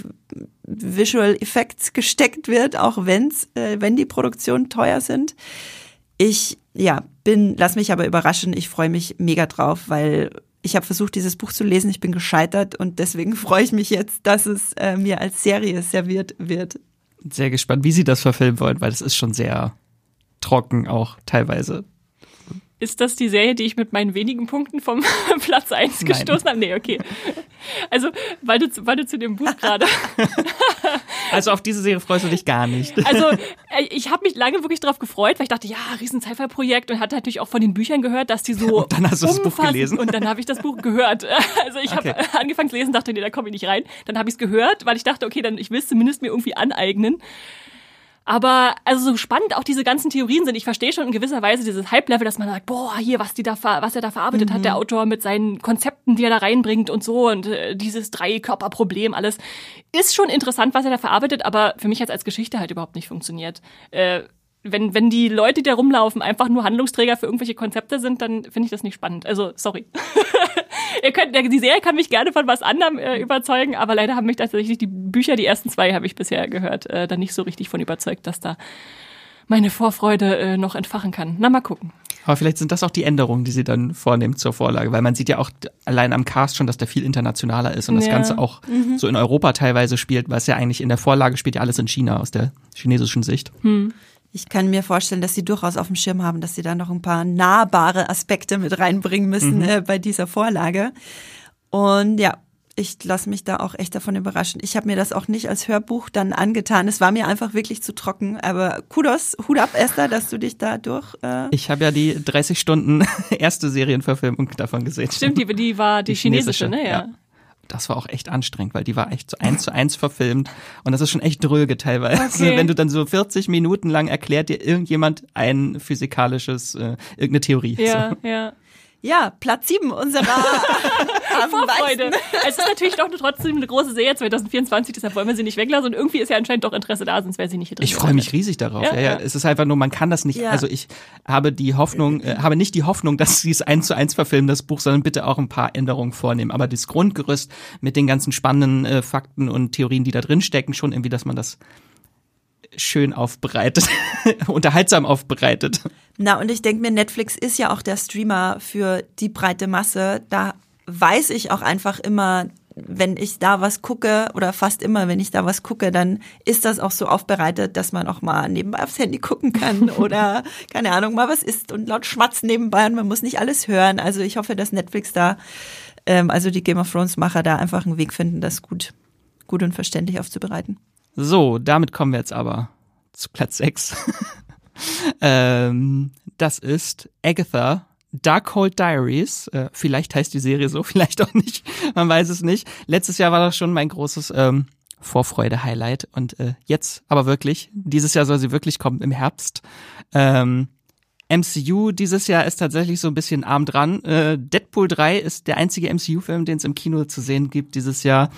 Visual Effects gesteckt wird, auch wenn's, äh, wenn die Produktionen teuer sind. Ich, ja, bin, lass mich aber überraschen. Ich freue mich mega drauf, weil ich habe versucht, dieses Buch zu lesen. Ich bin gescheitert und deswegen freue ich mich jetzt, dass es äh, mir als Serie serviert wird. Sehr gespannt, wie sie das verfilmen wollen, weil das ist schon sehr trocken auch teilweise. Ist das die Serie, die ich mit meinen wenigen Punkten vom Platz 1 Nein. gestoßen habe? Nee, okay. Also, weil du, weil du zu dem Buch gerade. also auf diese Serie freust du dich gar nicht. Also, äh, ich habe mich lange wirklich darauf gefreut, weil ich dachte, ja, riesen Sci-Fi-Projekt und hatte natürlich auch von den Büchern gehört, dass die so. Und dann hast du das Buch gelesen. Und dann habe ich das Buch gehört. Also ich okay. habe angefangen zu lesen, dachte, nee, da komme ich nicht rein. Dann habe ich es gehört, weil ich dachte, okay, dann ich will es zumindest mir irgendwie aneignen. Aber also so spannend auch diese ganzen Theorien sind. Ich verstehe schon in gewisser Weise dieses Hype-Level, dass man sagt, boah, hier, was die da, was er da verarbeitet mhm. hat, der Autor mit seinen Konzepten, die er da reinbringt und so und äh, dieses Dreikörperproblem, alles ist schon interessant, was er da verarbeitet, aber für mich hat es als Geschichte halt überhaupt nicht funktioniert. Äh, wenn, wenn die Leute, die da rumlaufen, einfach nur Handlungsträger für irgendwelche Konzepte sind, dann finde ich das nicht spannend. Also, sorry. Ihr könnt, die Serie kann mich gerne von was anderem äh, überzeugen, aber leider haben mich tatsächlich die Bücher, die ersten zwei habe ich bisher gehört, äh, dann nicht so richtig von überzeugt, dass da meine Vorfreude äh, noch entfachen kann. Na, mal gucken. Aber vielleicht sind das auch die Änderungen, die sie dann vornimmt zur Vorlage, weil man sieht ja auch allein am Cast schon, dass der viel internationaler ist und das Ganze auch mhm. so in Europa teilweise spielt, es ja eigentlich in der Vorlage spielt ja alles in China aus der chinesischen Sicht. Hm. Ich kann mir vorstellen, dass sie durchaus auf dem Schirm haben, dass sie da noch ein paar nahbare Aspekte mit reinbringen müssen mhm. äh, bei dieser Vorlage. Und ja, ich lasse mich da auch echt davon überraschen. Ich habe mir das auch nicht als Hörbuch dann angetan. Es war mir einfach wirklich zu trocken. Aber Kudos, Hut ab, Esther, dass du dich da durch. Äh ich habe ja die 30 Stunden erste Serienverfilmung davon gesehen. Stimmt, die, die war die, die chinesische, chinesische, ne? Ja. ja. Das war auch echt anstrengend, weil die war echt so eins zu eins verfilmt und das ist schon echt dröge teilweise. Okay. Wenn du dann so 40 Minuten lang erklärt dir irgendjemand ein physikalisches, äh, irgendeine Theorie. Ja, so. ja. Ja, Platz 7 unserer Vorfreude. Es ist natürlich doch trotzdem eine große Serie 2024, deshalb wollen wir sie nicht weglassen und irgendwie ist ja anscheinend doch Interesse da, sonst wäre sie nicht hier drin. Ich freue mich riesig darauf. Ja, ja, ja. Es ist einfach nur, man kann das nicht, ja. also ich habe die Hoffnung, äh, habe nicht die Hoffnung, dass sie es eins zu eins verfilmen, das Buch, sondern bitte auch ein paar Änderungen vornehmen. Aber das Grundgerüst mit den ganzen spannenden äh, Fakten und Theorien, die da drin stecken, schon irgendwie, dass man das schön aufbereitet, unterhaltsam aufbereitet. Na, und ich denke mir, Netflix ist ja auch der Streamer für die breite Masse. Da weiß ich auch einfach immer, wenn ich da was gucke oder fast immer, wenn ich da was gucke, dann ist das auch so aufbereitet, dass man auch mal nebenbei aufs Handy gucken kann oder keine Ahnung, mal was isst und laut schmatzen nebenbei und man muss nicht alles hören. Also ich hoffe, dass Netflix da, ähm, also die Game of Thrones Macher da einfach einen Weg finden, das gut, gut und verständlich aufzubereiten. So, damit kommen wir jetzt aber zu Platz 6. ähm, das ist Agatha Darkhold Diaries. Äh, vielleicht heißt die Serie so, vielleicht auch nicht. Man weiß es nicht. Letztes Jahr war das schon mein großes ähm, Vorfreude-Highlight. Und äh, jetzt aber wirklich, dieses Jahr soll sie wirklich kommen im Herbst. Ähm, MCU dieses Jahr ist tatsächlich so ein bisschen arm dran. Äh, Deadpool 3 ist der einzige MCU-Film, den es im Kino zu sehen gibt dieses Jahr.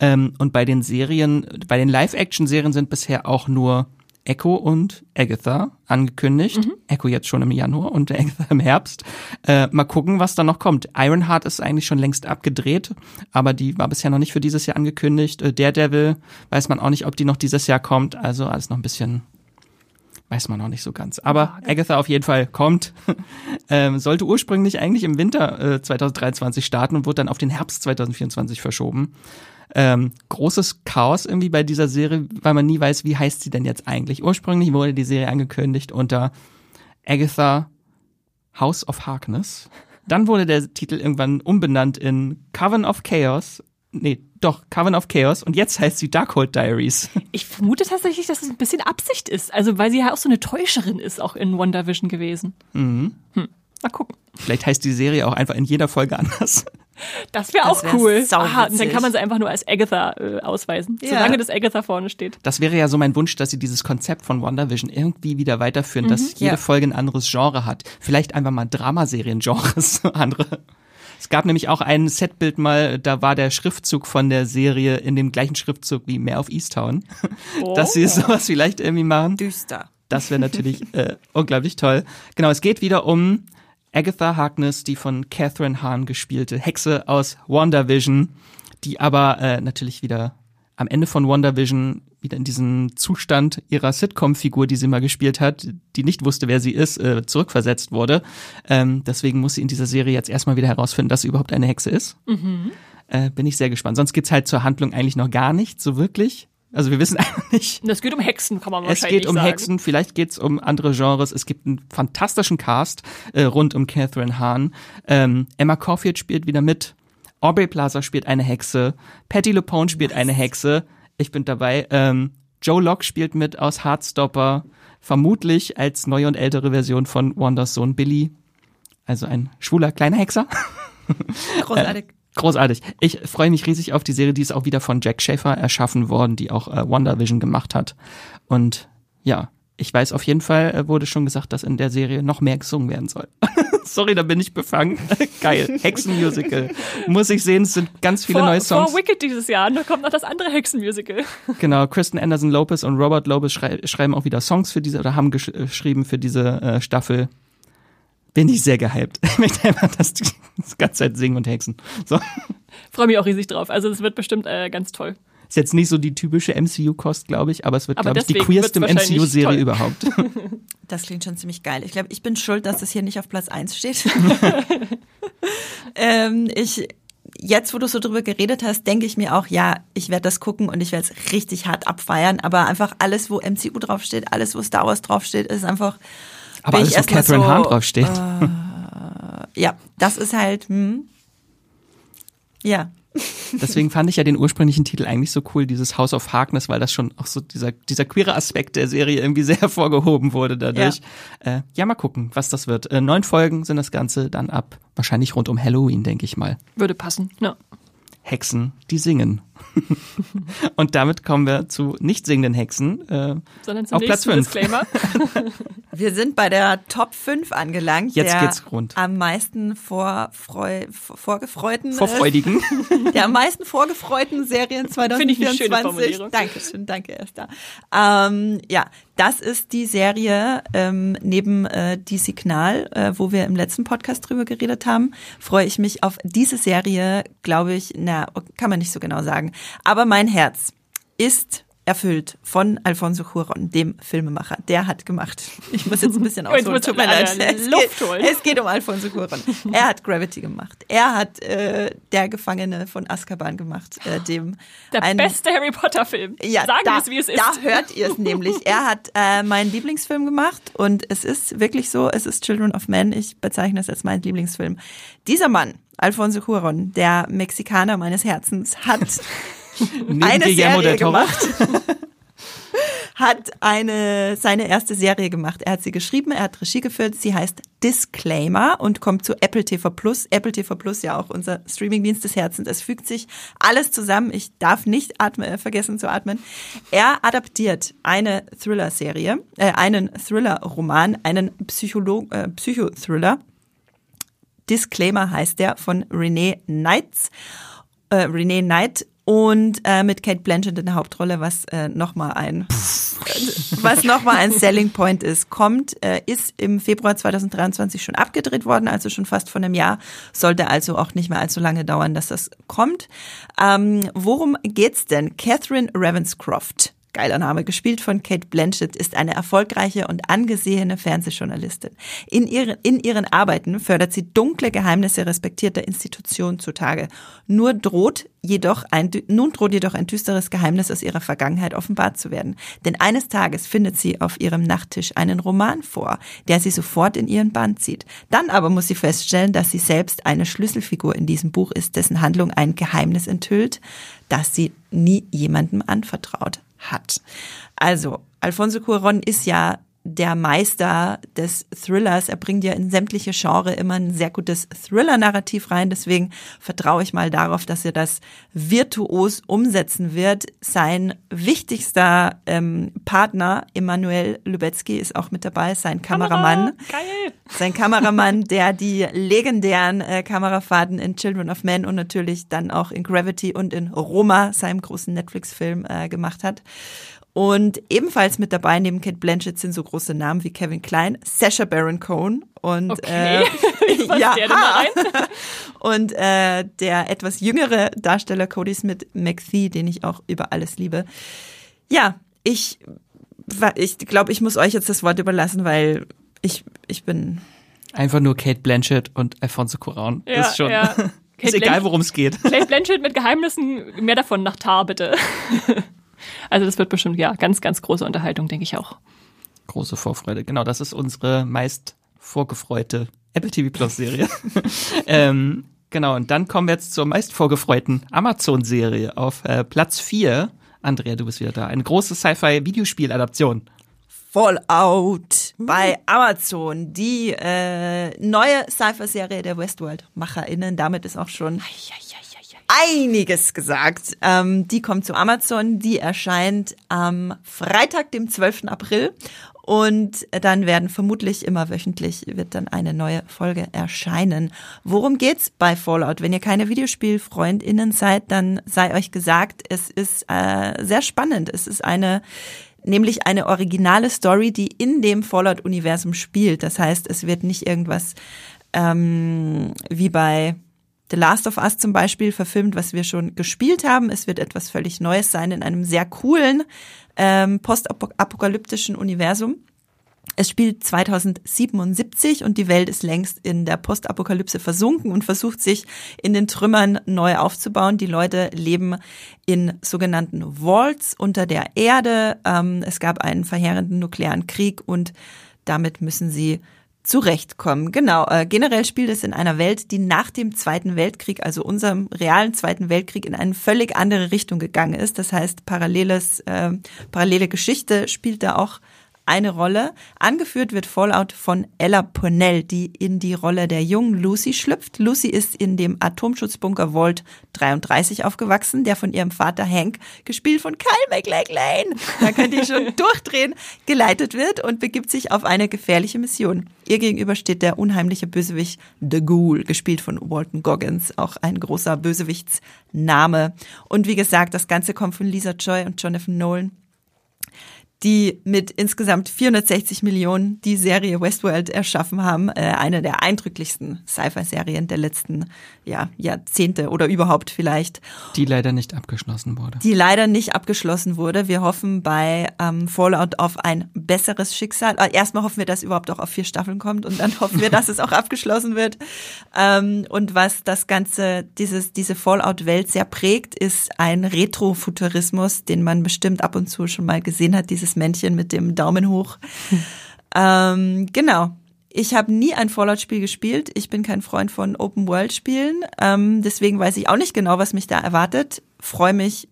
Ähm, und bei den Serien, bei den Live-Action-Serien sind bisher auch nur Echo und Agatha angekündigt. Mhm. Echo jetzt schon im Januar und Agatha im Herbst. Äh, mal gucken, was da noch kommt. Ironheart ist eigentlich schon längst abgedreht, aber die war bisher noch nicht für dieses Jahr angekündigt. Äh, Daredevil weiß man auch nicht, ob die noch dieses Jahr kommt. Also alles noch ein bisschen weiß man noch nicht so ganz. Aber Agatha auf jeden Fall kommt. ähm, sollte ursprünglich eigentlich im Winter äh, 2023 starten und wurde dann auf den Herbst 2024 verschoben. Ähm, großes Chaos irgendwie bei dieser Serie, weil man nie weiß, wie heißt sie denn jetzt eigentlich. Ursprünglich wurde die Serie angekündigt unter Agatha House of Harkness. Dann wurde der Titel irgendwann umbenannt in Coven of Chaos. Nee, doch, Coven of Chaos. Und jetzt heißt sie Darkhold Diaries. Ich vermute tatsächlich, dass es ein bisschen Absicht ist. Also, weil sie ja auch so eine Täuscherin ist, auch in WandaVision gewesen. Mhm. Hm. Mal gucken. Vielleicht heißt die Serie auch einfach in jeder Folge anders. Das wäre auch cool. Aha, und dann kann man sie einfach nur als Agatha äh, ausweisen, ja. solange das Agatha vorne steht. Das wäre ja so mein Wunsch, dass sie dieses Konzept von WandaVision irgendwie wieder weiterführen, mhm, dass jede ja. Folge ein anderes Genre hat. Vielleicht einfach mal Dramaserien-Genres, andere. Es gab nämlich auch ein Setbild mal, da war der Schriftzug von der Serie in dem gleichen Schriftzug wie Mehr auf Easttown. Oh. Dass sie sowas vielleicht irgendwie machen. Düster. Das wäre natürlich äh, unglaublich toll. Genau, es geht wieder um Agatha Harkness, die von Catherine Hahn gespielte Hexe aus WandaVision, die aber äh, natürlich wieder am Ende von WandaVision wieder in diesen Zustand ihrer Sitcom-Figur, die sie mal gespielt hat, die nicht wusste, wer sie ist, äh, zurückversetzt wurde. Ähm, deswegen muss sie in dieser Serie jetzt erstmal wieder herausfinden, dass sie überhaupt eine Hexe ist. Mhm. Äh, bin ich sehr gespannt. Sonst geht's halt zur Handlung eigentlich noch gar nicht so wirklich. Also wir wissen einfach nicht. Es geht um Hexen, kann man wahrscheinlich sagen. Es geht um sagen. Hexen, vielleicht geht es um andere Genres. Es gibt einen fantastischen Cast äh, rund um Catherine Hahn. Ähm, Emma Caulfield spielt wieder mit. Aubrey Plaza spielt eine Hexe. Patty LuPone spielt eine Hexe. Ich bin dabei. Ähm, Joe Locke spielt mit aus Heartstopper. Vermutlich als neue und ältere Version von Wonders Sohn Billy. Also ein schwuler kleiner Hexer. Großartig. Äh, Großartig. Ich freue mich riesig auf die Serie, die ist auch wieder von Jack Schaefer erschaffen worden, die auch äh, WandaVision gemacht hat. Und ja, ich weiß auf jeden Fall, äh, wurde schon gesagt, dass in der Serie noch mehr gesungen werden soll. Sorry, da bin ich befangen. Geil. Hexenmusical. Muss ich sehen, es sind ganz viele vor, neue Songs. Vor Wicked dieses Jahr, da kommt noch das andere Hexenmusical. Genau, Kristen Anderson Lopez und Robert Lopez schrei schreiben auch wieder Songs für diese, oder haben gesch äh, geschrieben für diese äh, Staffel bin ich sehr gehypt. Ich möchte einfach das, das ganze Zeit singen und hexen. So. Freue mich auch riesig drauf. Also es wird bestimmt äh, ganz toll. Ist jetzt nicht so die typische MCU-Kost, glaube ich, aber es wird, glaube ich, die queerste MCU-Serie überhaupt. Das klingt schon ziemlich geil. Ich glaube, ich bin schuld, dass es hier nicht auf Platz 1 steht. ähm, ich, jetzt, wo du so drüber geredet hast, denke ich mir auch, ja, ich werde das gucken und ich werde es richtig hart abfeiern, aber einfach alles, wo MCU draufsteht, alles, wo Star Wars draufsteht, ist einfach aber alles, wo Catherine so, Hahn draufsteht. Äh, ja, das ist halt, hm, ja. Deswegen fand ich ja den ursprünglichen Titel eigentlich so cool, dieses House of Harkness, weil das schon auch so dieser, dieser queere Aspekt der Serie irgendwie sehr hervorgehoben wurde dadurch. Ja, äh, ja mal gucken, was das wird. Äh, neun Folgen sind das Ganze dann ab, wahrscheinlich rund um Halloween, denke ich mal. Würde passen, ja. Hexen, die singen. und damit kommen wir zu nicht singenden Hexen. Äh, Sondern zum auf Platz 5. Disclaimer. wir sind bei der Top 5 angelangt. Jetzt der geht's rund. Am meisten vorfreu, vorgefreuten. Vorfreudigen. Äh, der am meisten vorgefreuten Serien 2024. Finde ich eine schöne Formulierung. Dankeschön, danke Esther. Ähm, ja, das ist die Serie ähm, neben äh, Die Signal, äh, wo wir im letzten Podcast drüber geredet haben. Freue ich mich auf diese Serie, glaube ich, na, kann man nicht so genau sagen. Aber mein Herz ist erfüllt von Alfonso Cuarón, dem Filmemacher. Der hat gemacht. Ich muss jetzt ein bisschen ausholen. Tut mir leid. Es Luft geht, holen. es geht um Alfonso Cuarón. Er hat Gravity gemacht. Er hat äh, Der Gefangene von Azkaban gemacht. Äh, dem Der ein, beste Harry Potter Film. Ja, Sagen da, wir es, wie es ist. Da hört ihr es nämlich. Er hat äh, meinen Lieblingsfilm gemacht und es ist wirklich so, es ist Children of Men. Ich bezeichne es als meinen Lieblingsfilm. Dieser Mann, Alfonso Cuarón, der Mexikaner meines Herzens, hat eine Guillermo Serie gemacht. hat eine seine erste Serie gemacht. Er hat sie geschrieben, er hat Regie geführt. Sie heißt Disclaimer und kommt zu Apple TV Plus. Apple TV Plus ja auch unser Streamingdienst des Herzens. Es fügt sich alles zusammen. Ich darf nicht atmen, äh, vergessen zu atmen. Er adaptiert eine Thriller-Serie, äh, einen Thriller-Roman, einen Psycholo äh, Psychothriller. Disclaimer heißt der von Renee Knights. Äh, Renee Knight und äh, mit Kate Blanchett in der Hauptrolle, was äh, nochmal ein was nochmal ein Selling Point ist, kommt, äh, ist im Februar 2023 schon abgedreht worden, also schon fast von einem Jahr, sollte also auch nicht mehr allzu lange dauern, dass das kommt. Ähm, worum geht's denn? Catherine Ravenscroft geiler Name, gespielt von Kate Blanchett, ist eine erfolgreiche und angesehene Fernsehjournalistin. In ihren, in ihren Arbeiten fördert sie dunkle Geheimnisse respektierter Institutionen zutage. Nur droht jedoch ein, nun droht jedoch ein düsteres Geheimnis aus ihrer Vergangenheit offenbart zu werden. Denn eines Tages findet sie auf ihrem Nachttisch einen Roman vor, der sie sofort in ihren Band zieht. Dann aber muss sie feststellen, dass sie selbst eine Schlüsselfigur in diesem Buch ist, dessen Handlung ein Geheimnis enthüllt, das sie nie jemandem anvertraut hat. Also, Alfonso Cuarón ist ja der Meister des Thrillers. Er bringt ja in sämtliche Genre immer ein sehr gutes Thriller-Narrativ rein. Deswegen vertraue ich mal darauf, dass er das virtuos umsetzen wird. Sein wichtigster ähm, Partner, Emanuel Lubetzky, ist auch mit dabei, sein Kameramann. Geil. Sein Kameramann, der die legendären äh, Kamerafahrten in Children of Men und natürlich dann auch in Gravity und in Roma, seinem großen Netflix-Film, äh, gemacht hat. Und ebenfalls mit dabei neben Kate Blanchett sind so große Namen wie Kevin Klein, Sacha Baron Cohen und Okay. Was ja, und äh, der etwas jüngere Darsteller Cody Smith McPhee, den ich auch über alles liebe. Ja, ich ich glaube, ich muss euch jetzt das Wort überlassen, weil ich ich bin Einfach nur Kate Blanchett und Alfonso Cuarón. Ja, ist schon. ja. ist Kate egal, Blanchett- worum es geht. Kate Blanchett mit Geheimnissen, mehr davon nach Tar, bitte. Also das wird bestimmt, ja, ganz, ganz große Unterhaltung, denke ich auch. Große Vorfreude. Genau, das ist unsere meist vorgefreute Apple TV Plus Serie. ähm, genau, und dann kommen wir jetzt zur meist vorgefreuten Amazon-Serie auf äh, Platz 4. Andrea, du bist wieder da. Eine große Sci-Fi-Videospiel-Adaption. Fallout bei Amazon, die äh, neue Sci-Fi-Serie der Westworld-MacherInnen. Damit ist auch schon einiges gesagt. Ähm, die kommt zu Amazon, die erscheint am Freitag, dem 12. April. Und dann werden vermutlich immer wöchentlich wird dann eine neue Folge erscheinen. Worum geht's bei Fallout? Wenn ihr keine Videospielfreundinnen seid, dann sei euch gesagt, es ist äh, sehr spannend. Es ist eine nämlich eine originale Story, die in dem Fallout-Universum spielt. Das heißt, es wird nicht irgendwas ähm, wie bei The Last of Us zum Beispiel verfilmt, was wir schon gespielt haben. Es wird etwas völlig Neues sein in einem sehr coolen ähm, postapokalyptischen Universum. Es spielt 2077 und die Welt ist längst in der Postapokalypse versunken und versucht sich in den Trümmern neu aufzubauen. Die Leute leben in sogenannten Vaults unter der Erde. Ähm, es gab einen verheerenden nuklearen Krieg und damit müssen sie zurechtkommen. Genau. Äh, generell spielt es in einer Welt, die nach dem Zweiten Weltkrieg, also unserem realen Zweiten Weltkrieg, in eine völlig andere Richtung gegangen ist. Das heißt, paralleles, äh, parallele Geschichte spielt da auch eine Rolle. Angeführt wird Fallout von Ella Purnell, die in die Rolle der jungen Lucy schlüpft. Lucy ist in dem Atomschutzbunker Vault 33 aufgewachsen, der von ihrem Vater Hank, gespielt von Kyle MacLachlan, da könnte ich schon durchdrehen, geleitet wird und begibt sich auf eine gefährliche Mission. Ihr gegenüber steht der unheimliche Bösewicht The Ghoul, gespielt von Walton Goggins, auch ein großer Bösewichtsname. Und wie gesagt, das Ganze kommt von Lisa Joy und Jonathan Nolan die mit insgesamt 460 Millionen die Serie Westworld erschaffen haben. Äh, eine der eindrücklichsten Sci-Fi-Serien der letzten ja, Jahrzehnte oder überhaupt vielleicht. Die leider nicht abgeschlossen wurde. Die leider nicht abgeschlossen wurde. Wir hoffen bei ähm, Fallout auf ein besseres Schicksal. Äh, erstmal hoffen wir, dass überhaupt auch auf vier Staffeln kommt und dann hoffen wir, dass es auch abgeschlossen wird. Ähm, und was das Ganze, dieses, diese Fallout-Welt sehr prägt, ist ein Retrofuturismus, den man bestimmt ab und zu schon mal gesehen hat. Dieses Männchen mit dem Daumen hoch. ähm, genau. Ich habe nie ein Fallout-Spiel gespielt. Ich bin kein Freund von Open-World-Spielen. Ähm, deswegen weiß ich auch nicht genau, was mich da erwartet. Freue mich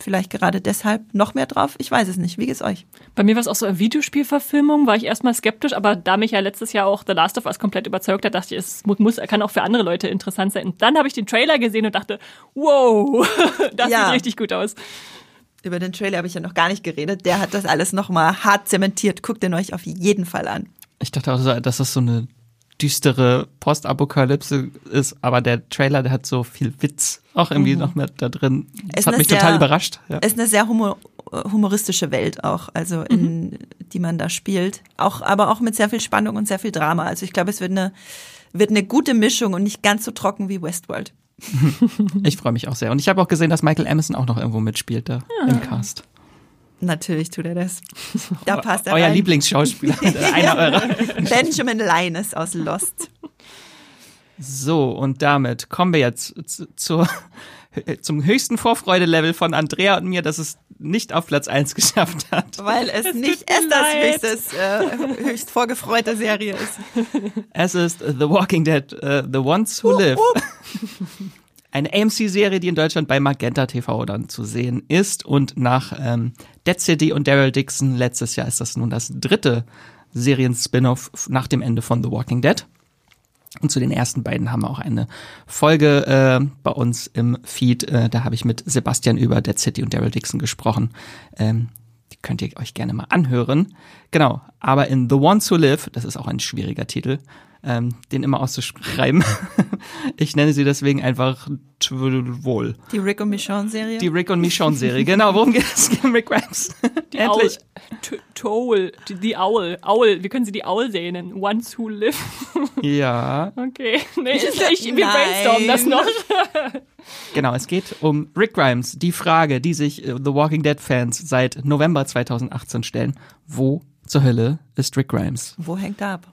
vielleicht gerade deshalb noch mehr drauf. Ich weiß es nicht. Wie geht's euch? Bei mir war es auch so eine Videospielverfilmung, war ich erstmal skeptisch, aber da mich ja letztes Jahr auch The Last of Us komplett überzeugt hat, dachte ich, es muss, kann auch für andere Leute interessant sein. Und dann habe ich den Trailer gesehen und dachte, wow, das ja. sieht richtig gut aus. Über den Trailer habe ich ja noch gar nicht geredet. Der hat das alles nochmal hart zementiert. Guckt den euch auf jeden Fall an. Ich dachte auch, dass das so eine düstere Postapokalypse ist, aber der Trailer, der hat so viel Witz auch irgendwie mhm. noch mit da drin. Das hat mich sehr, total überrascht. Ja. Ist eine sehr humor humoristische Welt auch, also in mhm. die man da spielt. Auch, aber auch mit sehr viel Spannung und sehr viel Drama. Also ich glaube, es wird eine, wird eine gute Mischung und nicht ganz so trocken wie Westworld. ich freue mich auch sehr. Und ich habe auch gesehen, dass Michael Emerson auch noch irgendwo mitspielt da ja. im Cast. Natürlich tut er das. Da passt er Euer rein. Lieblingsschauspieler. einer eurer. Benjamin Linus aus Lost. So, und damit kommen wir jetzt zu, zum höchsten Vorfreude-Level von Andrea und mir, dass es nicht auf Platz 1 geschafft hat. Weil es, es nicht Esthers höchstes, äh, höchst vorgefreute Serie ist. Es ist The Walking Dead, uh, The Ones Who uh, Live. Uh. Eine AMC-Serie, die in Deutschland bei Magenta TV dann zu sehen ist. Und nach ähm, Dead City und Daryl Dixon letztes Jahr ist das nun das dritte Serien-Spin-off nach dem Ende von The Walking Dead. Und zu den ersten beiden haben wir auch eine Folge äh, bei uns im Feed. Äh, da habe ich mit Sebastian über Dead City und Daryl Dixon gesprochen. Ähm, die könnt ihr euch gerne mal anhören. Genau, aber in The Ones Who Live, das ist auch ein schwieriger Titel, ähm, den immer auszuschreiben. ich nenne sie deswegen einfach wohl. Die Rick und Michonne Serie? Die Rick und Michonne Serie, genau. Worum geht es? Rick Grimes. Die Endlich. Toll. Die Owl. Owl. Wie können Sie die Owl sehen? Ones who live. ja. Okay. Nee, ich, wir brainstormen das noch. genau, es geht um Rick Grimes. Die Frage, die sich äh, The Walking Dead Fans seit November 2018 stellen. Wo zur Hölle ist Rick Grimes? Wo hängt er ab?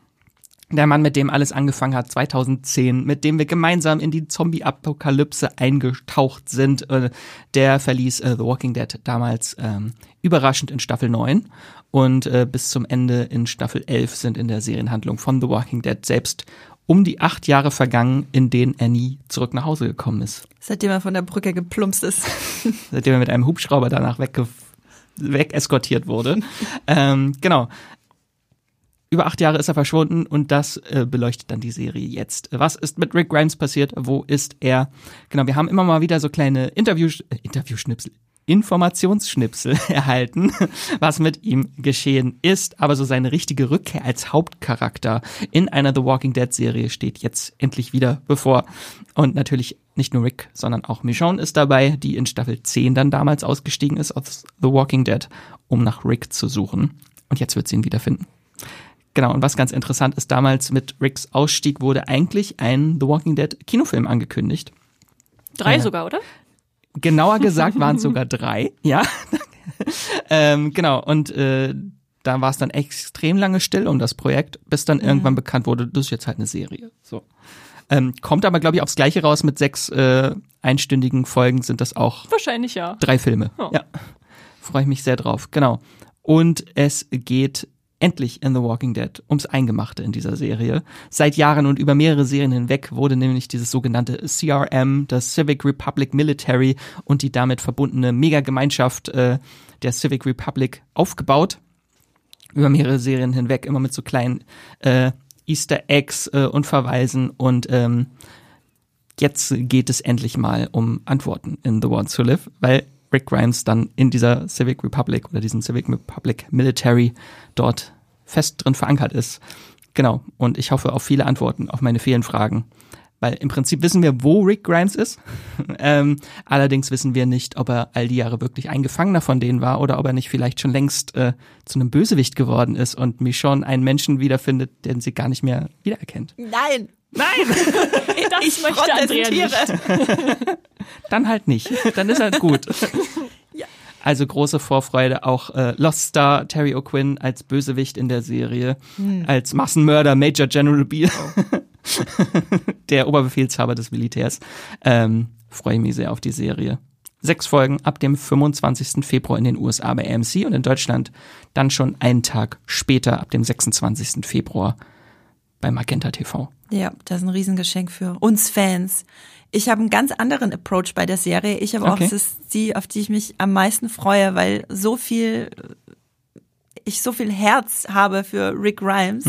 Der Mann, mit dem alles angefangen hat, 2010, mit dem wir gemeinsam in die Zombie-Apokalypse eingetaucht sind, äh, der verließ äh, The Walking Dead damals ähm, überraschend in Staffel 9 und äh, bis zum Ende in Staffel 11 sind in der Serienhandlung von The Walking Dead selbst um die acht Jahre vergangen, in denen er nie zurück nach Hause gekommen ist. Seitdem er von der Brücke geplumpst ist. Seitdem er mit einem Hubschrauber danach wegge weg eskortiert wurde. ähm, genau. Über acht Jahre ist er verschwunden und das äh, beleuchtet dann die Serie jetzt. Was ist mit Rick Grimes passiert? Wo ist er? Genau, wir haben immer mal wieder so kleine Interview äh, Interviewschnipsel. Informationsschnipsel erhalten, was mit ihm geschehen ist. Aber so seine richtige Rückkehr als Hauptcharakter in einer The Walking Dead Serie steht jetzt endlich wieder bevor. Und natürlich nicht nur Rick, sondern auch Michonne ist dabei, die in Staffel 10 dann damals ausgestiegen ist aus The Walking Dead, um nach Rick zu suchen. Und jetzt wird sie ihn wiederfinden. Genau, und was ganz interessant ist, damals mit Ricks Ausstieg wurde eigentlich ein The Walking Dead Kinofilm angekündigt. Drei äh, sogar, oder? Genauer gesagt waren es sogar drei, ja. ähm, genau, und äh, da war es dann extrem lange still um das Projekt, bis dann mhm. irgendwann bekannt wurde, das ist jetzt halt eine Serie. So. Ähm, kommt aber, glaube ich, aufs Gleiche raus. Mit sechs äh, einstündigen Folgen sind das auch. Wahrscheinlich ja. Drei Filme. Oh. Ja. Freue ich mich sehr drauf. Genau. Und es geht endlich in The Walking Dead ums Eingemachte in dieser Serie. Seit Jahren und über mehrere Serien hinweg wurde nämlich dieses sogenannte CRM, das Civic Republic Military und die damit verbundene Megagemeinschaft äh, der Civic Republic aufgebaut. Über mehrere Serien hinweg, immer mit so kleinen äh, Easter Eggs äh, und Verweisen und ähm, jetzt geht es endlich mal um Antworten in The Ones Who Live, weil Rick Grimes dann in dieser Civic Republic oder diesen Civic Republic Military dort fest drin verankert ist. Genau. Und ich hoffe auf viele Antworten auf meine vielen Fragen. Weil im Prinzip wissen wir, wo Rick Grimes ist. ähm, allerdings wissen wir nicht, ob er all die Jahre wirklich ein Gefangener von denen war oder ob er nicht vielleicht schon längst äh, zu einem Bösewicht geworden ist und Michonne einen Menschen wiederfindet, den sie gar nicht mehr wiedererkennt. Nein! Nein! das Ich möchte Andrea nicht. Dann halt nicht. Dann ist halt gut. Ja. Also große Vorfreude, auch äh, Lost Star Terry O'Quinn als Bösewicht in der Serie, als Massenmörder Major General Beale, der Oberbefehlshaber des Militärs. Ähm, Freue mich sehr auf die Serie. Sechs Folgen ab dem 25. Februar in den USA bei AMC und in Deutschland dann schon einen Tag später ab dem 26. Februar bei Magenta TV. Ja, das ist ein Riesengeschenk für uns Fans. Ich habe einen ganz anderen Approach bei der Serie. Ich habe Okay. auch, es ist die, auf die ich mich am meisten freue, weil so viel, ich so viel Herz habe für Rick Grimes,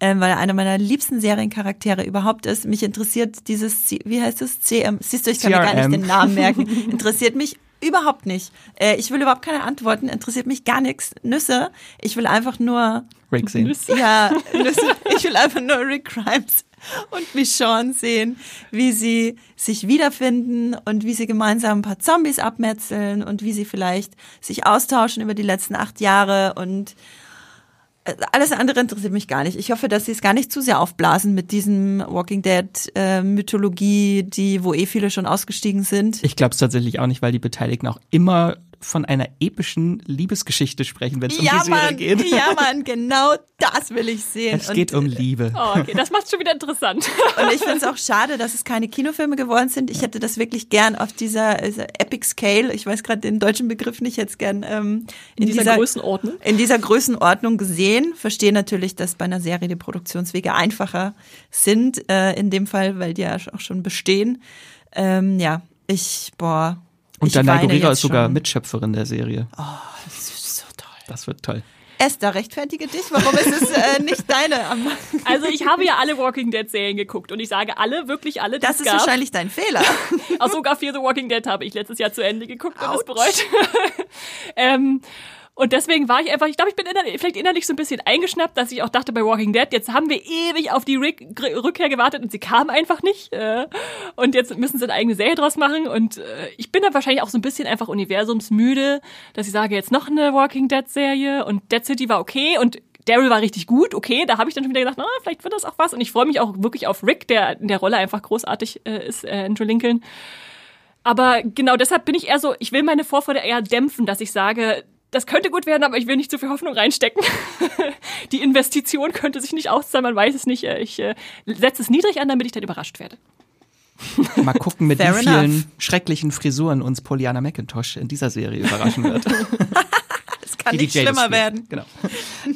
ähm, weil er einer meiner liebsten Seriencharaktere überhaupt ist. Mich interessiert dieses, C- wie heißt es? CM, siehst du, ich kann mir gar CRM. nicht den Namen merken. Interessiert mich überhaupt nicht. Äh, ich will überhaupt keine Antworten, interessiert mich gar nichts. Nüsse. Ich will einfach nur Rick sehen. Nüsse. ja, Nüsse. ich will einfach nur Rick Grimes und Michonne sehen, wie sie sich wiederfinden und wie sie gemeinsam ein paar Zombies abmetzeln und wie sie vielleicht sich austauschen über die letzten acht Jahre und alles andere interessiert mich gar nicht. Ich hoffe, dass sie es gar nicht zu sehr aufblasen mit diesem Walking Dead äh, Mythologie, die wo eh viele schon ausgestiegen sind. Ich glaube es tatsächlich auch nicht, weil die Beteiligten auch immer von einer epischen Liebesgeschichte sprechen, wenn es um ja, die Serie Mann, geht. ja, Mann, genau das will ich sehen. Es geht um Liebe. Oh, okay, das macht's schon wieder interessant. Und ich finde es auch schade, dass es keine Kinofilme geworden sind. Ich hätte das wirklich gern auf dieser, dieser Epic Scale, ich weiß gerade den deutschen Begriff nicht, jetzt gern ähm, in, In dieser Größenordnung. in dieser Größenordnung gesehen. Verstehe natürlich, dass bei einer Serie die Produktionswege einfacher sind, äh, in dem Fall, weil die ja auch schon bestehen. Ähm, ja, ich, boah. Und Dana jetzt ist sogar schon. Mitschöpferin der Serie. Das ist so toll. Das wird toll. Esther, rechtfertige dich. Warum ist es äh, nicht deine? Also ich habe ja alle Walking Dead Serien geguckt und ich sage alle, wirklich alle, die Das ist gab. wahrscheinlich dein Fehler. Auch sogar Fear the Walking Dead habe ich letztes Jahr zu Ende geguckt und es bereut. ähm, und deswegen war ich einfach, ich glaube, ich bin innerlich, vielleicht innerlich so ein bisschen eingeschnappt, dass ich auch dachte bei Walking Dead, jetzt haben wir ewig auf die Rick Rückkehr gewartet und sie kam einfach nicht. Äh, und jetzt müssen sie eine eigene Serie draus machen. Und äh, ich bin da wahrscheinlich auch so ein bisschen einfach universumsmüde, dass ich sage, jetzt noch eine Walking Dead Serie und Dead City war okay und Daryl war richtig gut, okay, da habe ich dann schon wieder gedacht, na, vielleicht wird das auch was. Und ich freue mich auch wirklich auf Rick, der in der Rolle einfach großartig äh, ist, äh, Andrew Lincoln. Aber genau deshalb bin ich eher so, ich will meine Vorfreude eher dämpfen, dass ich sage, das könnte gut werden, aber ich will nicht zu viel Hoffnung reinstecken. Die Investition könnte sich nicht auszahlen, man weiß es nicht. Äh, Ich äh, setze es niedrig an, damit ich dann überrascht werde. Mal gucken, mit wie Fair vielen enough. schrecklichen Frisuren uns Poliana McIntosh in dieser Serie überraschen wird. Es kann Die nicht Jadis schlimmer spielt. werden. Genau.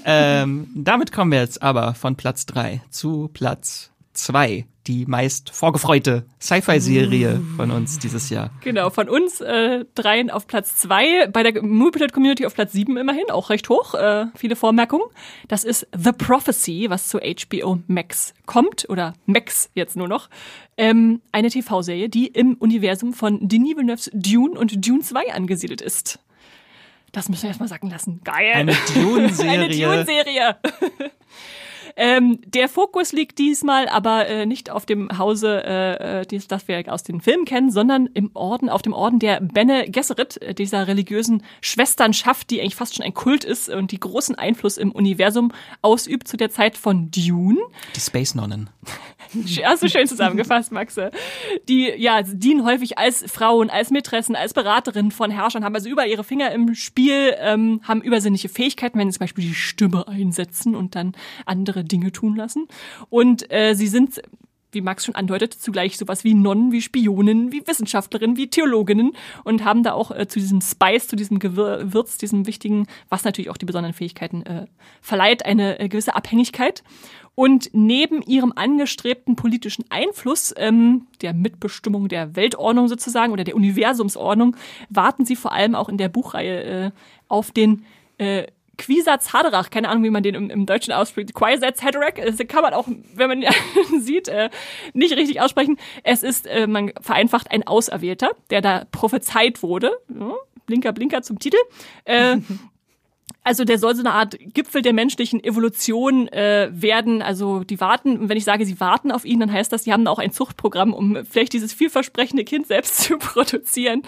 ähm, damit kommen wir jetzt aber von Platz drei zu Platz zwei. Die meist vorgefreute Sci-Fi-Serie von uns dieses Jahr. Genau, von uns äh, dreien auf Platz zwei, bei der Movie Community auf Platz sieben immerhin, auch recht hoch, äh, viele Vormerkungen. Das ist The Prophecy, was zu HBO Max kommt, oder Max jetzt nur noch. Ähm, eine TV-Serie, die im Universum von Denis Villeneuve's Dune und Dune 2 angesiedelt ist. Das müssen wir erstmal sacken lassen. Geil. Eine Dune-Serie. Eine Dune-Serie. Ähm, der Fokus liegt diesmal aber äh, nicht auf dem Hause, äh, äh, dies, das wir aus den Filmen kennen, sondern im Orden, auf dem Orden der Bene Gesserit, äh, dieser religiösen Schwesternschaft, die eigentlich fast schon ein Kult ist und die großen Einfluss im Universum ausübt zu der Zeit von Dune. Die Space-Nonnen. Hast du schön zusammengefasst, Maxe. Die ja dienen häufig als Frauen, als Mätressen, als Beraterinnen von Herrschern, haben also über ihre Finger im Spiel, ähm, haben übersinnliche Fähigkeiten, wenn sie zum Beispiel die Stimme einsetzen und dann andere Dinge tun lassen. Und äh, sie sind wie Max schon andeutet, zugleich sowas wie Nonnen, wie Spionen, wie Wissenschaftlerinnen, wie Theologinnen und haben da auch äh, zu diesem Spice, zu diesem Gewürz, diesem wichtigen, was natürlich auch die besonderen Fähigkeiten äh, verleiht, eine äh, gewisse Abhängigkeit. Und neben ihrem angestrebten politischen Einfluss, ähm, der Mitbestimmung der Weltordnung sozusagen oder der Universumsordnung, warten sie vor allem auch in der Buchreihe äh, auf den äh, Quisatz Haderach, keine Ahnung, wie man den im, im Deutschen ausspricht. Quisatz Haderach, das kann man auch, wenn man ihn sieht, äh, nicht richtig aussprechen. Es ist, äh, man vereinfacht, ein Auserwählter, der da prophezeit wurde. Ja, Blinker, Blinker zum Titel. Äh, also der soll so eine Art Gipfel der menschlichen Evolution äh, werden. Also die warten, und wenn ich sage, sie warten auf ihn, dann heißt das, sie haben auch ein Zuchtprogramm, um vielleicht dieses vielversprechende Kind selbst zu produzieren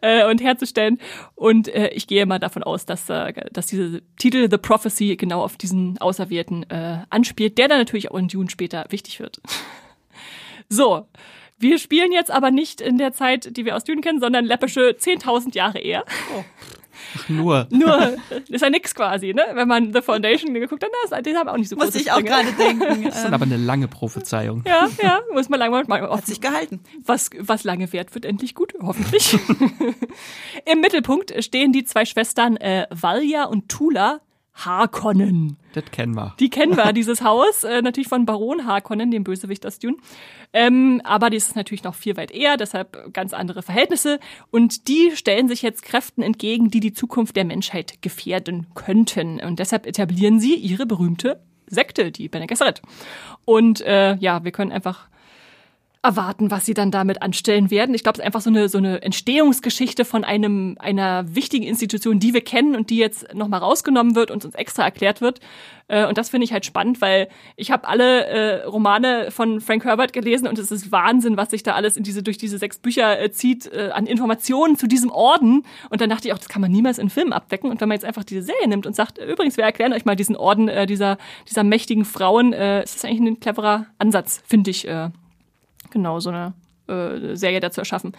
äh, und herzustellen. Und äh, ich gehe mal davon aus, dass, äh, dass diese Titel The Prophecy genau auf diesen Auserwählten äh, anspielt, der dann natürlich auch in Dune später wichtig wird. so. Wir spielen jetzt aber nicht in der Zeit, die wir aus Dune kennen, sondern läppische 10.000 Jahre eher. Oh. Ach, nur. Nur, ist ja nix quasi, ne? Wenn man The Foundation geguckt hat, das, den haben auch nicht so Muss ich auch gerade denken. Das ist dann aber eine lange Prophezeiung. Ja, ja, muss man lange mal Hat sich gehalten. Was, was lange währt, wird endlich gut, hoffentlich. Im Mittelpunkt stehen die zwei Schwestern äh, Valja und Tula Harkonnen. Das kennen wir. Die kennen wir, dieses Haus, äh, natürlich von Baron Harkonnen, dem Bösewicht aus Dune. Ähm, aber die ist natürlich noch viel weit eher, deshalb ganz andere Verhältnisse. Und die stellen sich jetzt Kräften entgegen, die die Zukunft der Menschheit gefährden könnten. Und deshalb etablieren sie ihre berühmte Sekte, die Bene Gesserit. Und äh, ja, wir können einfach erwarten, was sie dann damit anstellen werden. Ich glaube, es ist einfach so eine, so eine Entstehungsgeschichte von einem, einer wichtigen Institution, die wir kennen und die jetzt nochmal rausgenommen wird und uns extra erklärt wird. Äh, und das finde ich halt spannend, weil ich habe alle äh, Romane von Frank Herbert gelesen und es ist Wahnsinn, was sich da alles in diese, durch diese sechs Bücher äh, zieht, äh, an Informationen zu diesem Orden. Und dann dachte ich auch, das kann man niemals in Filmen abdecken. Und wenn man jetzt einfach diese Serie nimmt und sagt, übrigens, wir erklären euch mal diesen Orden äh, dieser, dieser mächtigen Frauen, äh, ist das eigentlich ein cleverer Ansatz, finde ich. Äh, genau so eine äh, Serie dazu erschaffen.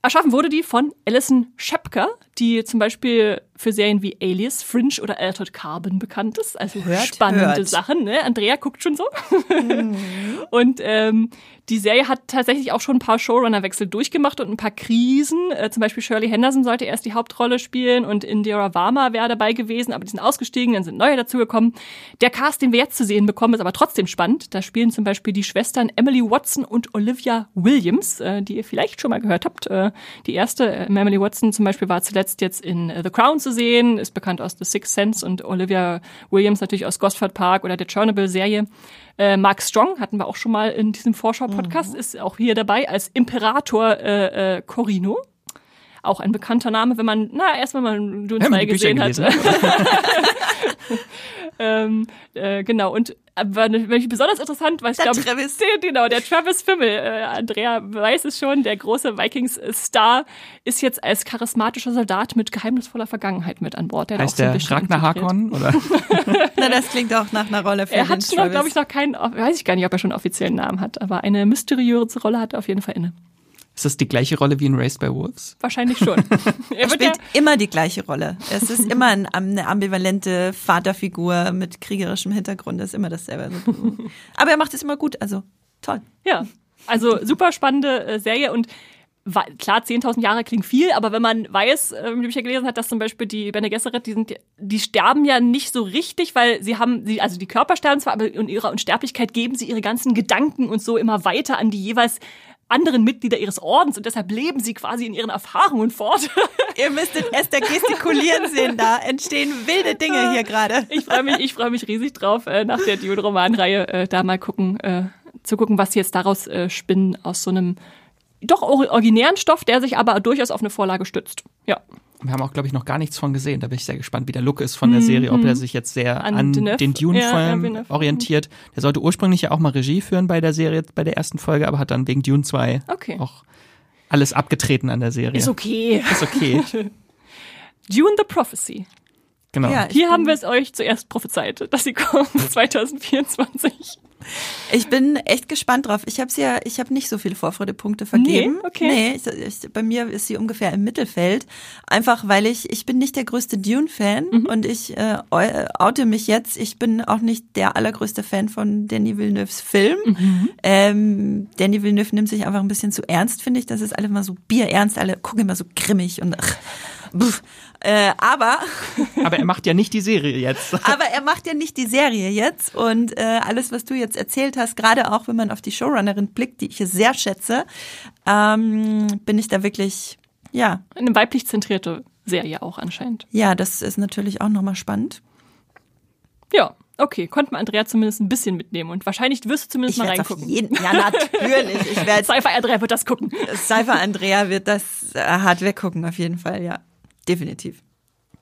Erschaffen wurde die von Alison Schepker, die zum Beispiel für Serien wie Alias, Fringe oder Altered Carbon bekannt ist. Also hört, spannende hört. Sachen. Ne? Andrea guckt schon so. Mhm. und ähm, die Serie hat tatsächlich auch schon ein paar Showrunner-Wechsel durchgemacht und ein paar Krisen. Äh, zum Beispiel Shirley Henderson sollte erst die Hauptrolle spielen und Indira Varma wäre dabei gewesen, aber die sind ausgestiegen, dann sind neue dazugekommen. Der Cast, den wir jetzt zu sehen bekommen, ist aber trotzdem spannend. Da spielen zum Beispiel die Schwestern Emily Watson und Olivia Williams, äh, die ihr vielleicht schon mal gehört habt. Äh, die erste, äh, Emily Watson zum Beispiel, war zuletzt jetzt in äh, The Crown zu sehen, ist bekannt aus The Sixth Sense und Olivia Williams natürlich aus Gosford Park oder der Chernobyl-Serie. Äh, Mark Strong hatten wir auch schon mal in diesem Vorschau-Podcast, mhm. ist auch hier dabei als Imperator äh, äh, Corino. Auch ein bekannter Name, wenn man, na, erst wenn man Dune 2 gesehen hat. ähm, äh, genau, und war nämlich besonders interessant, weil ich glaube, genau, der Travis Fimmel, äh, Andrea weiß es schon, der große Vikings-Star, ist jetzt als charismatischer Soldat mit geheimnisvoller Vergangenheit mit an Bord. Der heißt der Ragnar Hakon? Oder? Na, das klingt auch nach einer Rolle für Er hat glaube ich, noch keinen, weiß ich gar nicht, ob er schon einen offiziellen Namen hat, aber eine mysteriöse Rolle hat er auf jeden Fall inne. Ist das die gleiche Rolle wie in Raised by Wolves? Wahrscheinlich schon. er, er spielt ja immer die gleiche Rolle. Es ist immer ein, eine ambivalente Vaterfigur mit kriegerischem Hintergrund. Das ist immer dasselbe. Aber er macht es immer gut. Also toll. Ja, also super spannende äh, Serie und klar, 10.000 Jahre klingt viel, aber wenn man weiß, äh, wie ich ja gelesen hat, dass zum Beispiel die Bene Gesserit, die sind, die sterben ja nicht so richtig, weil sie haben, sie, also die Körper sterben zwar, aber in ihrer Unsterblichkeit geben sie ihre ganzen Gedanken und so immer weiter an die jeweils anderen Mitglieder ihres Ordens und deshalb leben sie quasi in ihren Erfahrungen fort. Ihr müsstet Esther gestikulieren sehen, da entstehen wilde Dinge hier gerade. Ich freue mich, ich freue mich riesig drauf, äh, nach der Dune-Romanreihe äh, da mal gucken, äh, zu gucken, was sie jetzt daraus spinnen aus so einem doch originären Stoff, der sich aber durchaus auf eine Vorlage stützt. Ja. Wir haben auch, glaube ich, noch gar nichts von gesehen. Da bin ich sehr gespannt, wie der Look ist von der Serie, ob er sich jetzt sehr an, an den Dune-Film ja, orientiert. Der sollte ursprünglich ja auch mal Regie führen bei der Serie, bei der ersten Folge, aber hat dann wegen Dune 2 okay. auch alles abgetreten an der Serie. Ist okay. Ist okay. Dune the Prophecy. Genau. Ja, Hier haben wir es euch zuerst prophezeit, dass sie kommt 2024. Ich bin echt gespannt drauf. Ich habe ja, ich habe nicht so viele Vorfreudepunkte vergeben. Nee, okay. Nee, ich, ich, bei mir ist sie ungefähr im Mittelfeld. Einfach weil ich, ich bin nicht der größte Dune-Fan Mhm. und ich äh, eu- oute mich jetzt. Ich bin auch nicht der allergrößte Fan von Danny Villeneuves Film. Mhm. Ähm, Danny Villeneuve nimmt sich einfach ein bisschen zu ernst, finde ich. Das ist alle immer so bierernst, alle gucken immer so grimmig und ach, pff. Äh, aber Aber er macht ja nicht die Serie jetzt. aber er macht ja nicht die Serie jetzt und äh, alles, was du jetzt erzählt hast, gerade auch wenn man auf die Showrunnerin blickt, die ich hier sehr schätze, ähm, bin ich da wirklich, ja, Eine weiblich zentrierte Serie auch anscheinend. ja, das ist natürlich auch nochmal spannend. Ja, okay. Konnte man Andrea zumindest ein bisschen mitnehmen und wahrscheinlich wirst du zumindest Ich mal werde auf reingucken. jeden, ja natürlich, ich werde Sci-Fi Andrea wird das gucken. Cypher Andrea wird das äh, hart weggucken auf jeden Fall, ja, definitiv.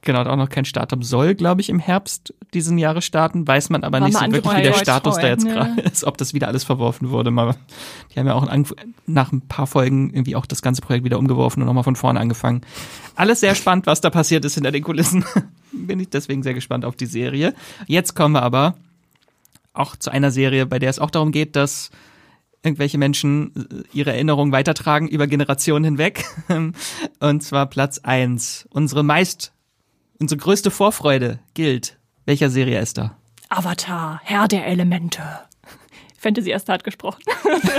Genau, hat auch noch kein Startup. Soll, glaube ich, im Herbst diesen Jahres starten. Weiß man aber War nicht so wirklich, wie der. Status da jetzt Ja. gerade ist, ob das wieder alles verworfen wurde. Mal, die haben ja auch nach ein paar Folgen irgendwie auch das ganze Projekt wieder umgeworfen und nochmal von vorne angefangen. Alles sehr spannend, was da passiert ist hinter den Kulissen. Bin ich deswegen sehr gespannt auf die Serie. Jetzt kommen wir aber auch zu einer Serie, bei der es auch darum geht, dass irgendwelche Menschen äh, ihre Erinnerungen weitertragen über Generationen hinweg. Und zwar Platz eins. Unsere meist, unsere größte Vorfreude gilt. Welcher Serie ist da? Avatar, Herr der Elemente. Fantasy Esther hat gesprochen.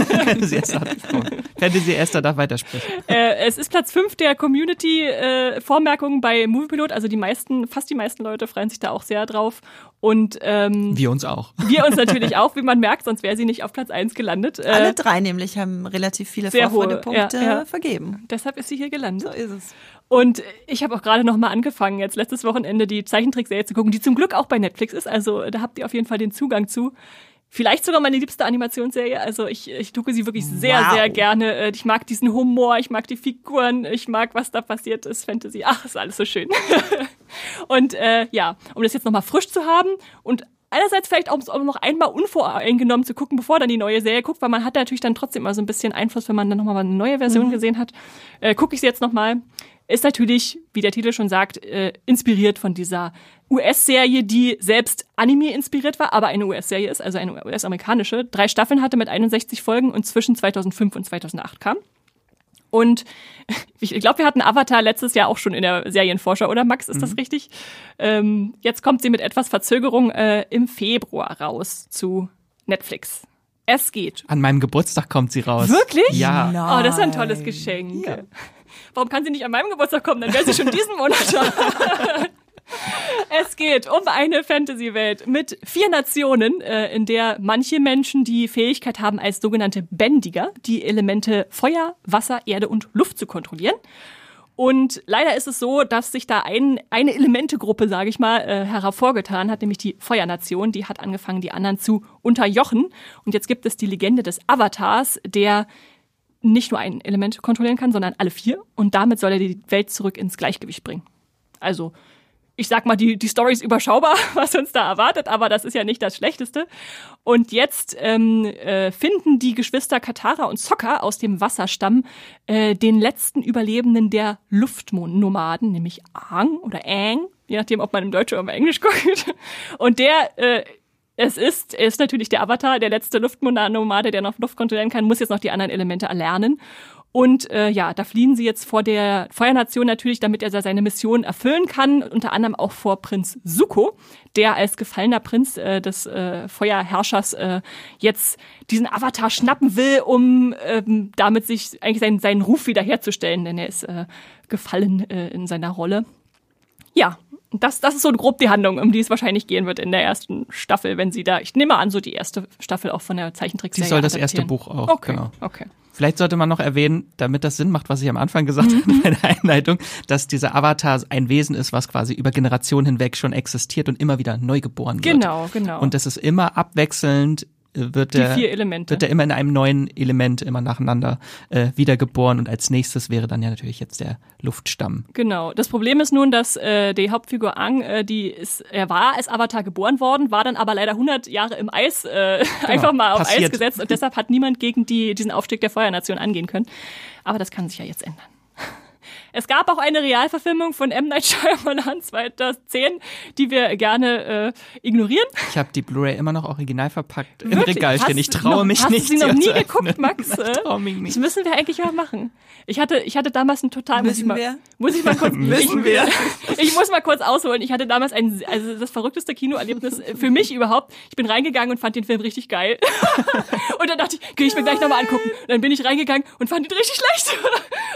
Fantasy Esther hat gesprochen. Fantasy Esther darf weitersprechen. äh, es ist Platz 5 der Community-Vormerkungen bei Moviepilot. Also die meisten, fast die meisten Leute freuen sich da auch sehr drauf. Und ähm, Wir uns auch. wir uns natürlich auch, wie man merkt, sonst wäre sie nicht auf Platz 1 gelandet. Äh, Alle drei nämlich haben relativ viele sehr hohe, Vorfreudepunkte ja, ja. vergeben. deshalb ist sie hier gelandet. So ist es. Und ich habe auch gerade noch mal angefangen, jetzt letztes Wochenende die Zeichentrickserie zu gucken, die zum Glück auch bei Netflix ist. Also da habt ihr auf jeden Fall den Zugang zu. Vielleicht sogar meine liebste Animationsserie. Also ich, ich gucke sie wirklich sehr, Wow. sehr gerne. Äh, Ich mag diesen Humor, ich mag die Figuren, ich mag, was da passiert ist, Fantasy. Ach, ist alles so schön. und äh, ja, um das jetzt noch mal frisch zu haben und einerseits vielleicht auch um noch einmal unvoreingenommen zu gucken, bevor dann die neue Serie guckt, weil man hat natürlich dann trotzdem immer so ein bisschen Einfluss, wenn man dann nochmal eine neue Version gesehen hat. Äh, gucke ich sie jetzt nochmal. Ist natürlich, wie der Titel schon sagt, äh, inspiriert von dieser US-Serie, die selbst Anime inspiriert war, aber eine US-Serie ist, also eine US-amerikanische. Drei Staffeln hatte mit 61 Folgen und zwischen 2005 und 2008 kam. Und ich glaube, wir hatten Avatar letztes Jahr auch schon in der Serienvorschau, oder Max? Ist das richtig? Ähm, jetzt kommt sie mit etwas Verzögerung äh, im Februar raus zu Netflix. Es geht. An meinem Geburtstag kommt sie raus. Wirklich? Ja. Oh, das ist ein tolles Geschenk. Warum kann sie nicht an meinem Geburtstag kommen? Dann wäre sie schon diesen Monat da. Es geht um eine Fantasy-Welt mit vier Nationen, äh, in der manche Menschen die Fähigkeit haben, als sogenannte Bändiger die Elemente Feuer, Wasser, Erde und Luft zu kontrollieren. Und leider ist es so, dass sich da ein, eine Elementegruppe, sage ich mal, äh, hervorgetan hat, nämlich die Feuernation. Die hat angefangen, die anderen zu unterjochen. Und jetzt gibt es die Legende des Avatars, der nicht nur ein Element kontrollieren kann, sondern alle vier. Und damit soll er die Welt zurück ins Gleichgewicht bringen. Also, ich sag mal, die, die Story ist überschaubar, was uns da erwartet, aber das ist ja nicht das Schlechteste. Und jetzt ähm, äh, finden die Geschwister Katara und Sokka aus dem Wasserstamm äh, den letzten Überlebenden der Luftnomaden, nämlich Aang oder Aang, je nachdem, ob man im Deutsch oder im Englisch guckt. Und der äh, es ist, ist natürlich der Avatar, der letzte Luftnomade, der noch Luft kontrollieren kann, muss jetzt noch die anderen Elemente erlernen. Und äh, ja, da fliehen sie jetzt vor der Feuernation natürlich, damit er seine Mission erfüllen kann. Unter anderem auch vor Prinz Zuko, der als gefallener Prinz äh, des äh, Feuerherrschers äh, jetzt diesen Avatar schnappen will, um ähm, damit sich eigentlich seinen, seinen Ruf wiederherzustellen, denn er ist äh, gefallen äh, in seiner Rolle. Ja, das, das ist so grob die Handlung, um die es wahrscheinlich gehen wird in der ersten Staffel, wenn sie da, ich nehme an, so die erste Staffel auch von der Zeichentrickserie. Die soll das erste. Buch auch, Okay, genau. okay. Vielleicht sollte man noch erwähnen, damit das Sinn macht, was ich am Anfang gesagt habe bei der Einleitung, dass dieser Avatar ein Wesen ist, was quasi über Generationen hinweg schon existiert und immer wieder neu geboren wird. Genau, genau. Und das ist immer abwechselnd wird der, vier Elemente. wird er immer in einem neuen Element immer nacheinander äh, wiedergeboren und als nächstes wäre dann ja natürlich jetzt der Luftstamm. Genau. Das Problem ist nun, dass äh, die Hauptfigur Ang, äh, die ist, er war als Avatar geboren worden, war dann aber leider 100 Jahre im Eis äh, einfach mal auf Eis passiert. gesetzt und deshalb hat niemand gegen die, diesen Aufstieg der Feuernation angehen können. Aber das kann sich ja jetzt ändern. Es gab auch eine Realverfilmung von M. Night Shyamalan 2010, die wir gerne äh, ignorieren. Ich habe die Blu-ray immer noch original verpackt im Wirklich? Regal stehen. Ich Hast traue mich hast nicht. du sie noch nie geguckt. Max? Ich traue mich nicht. Das müssen wir eigentlich mal machen. Ich hatte, ich hatte damals einen total. muss ich Müssen mal, wir? Muss ich mal kurz. Müssen ich, wir? Ich muss mal kurz ausholen. Ich hatte damals ein, also das verrückteste Kinoerlebnis für mich überhaupt. Ich bin reingegangen und fand den Film richtig geil. Und dann dachte ich, okay, ich will gleich nochmal angucken. Und dann bin ich reingegangen und fand ihn richtig schlecht.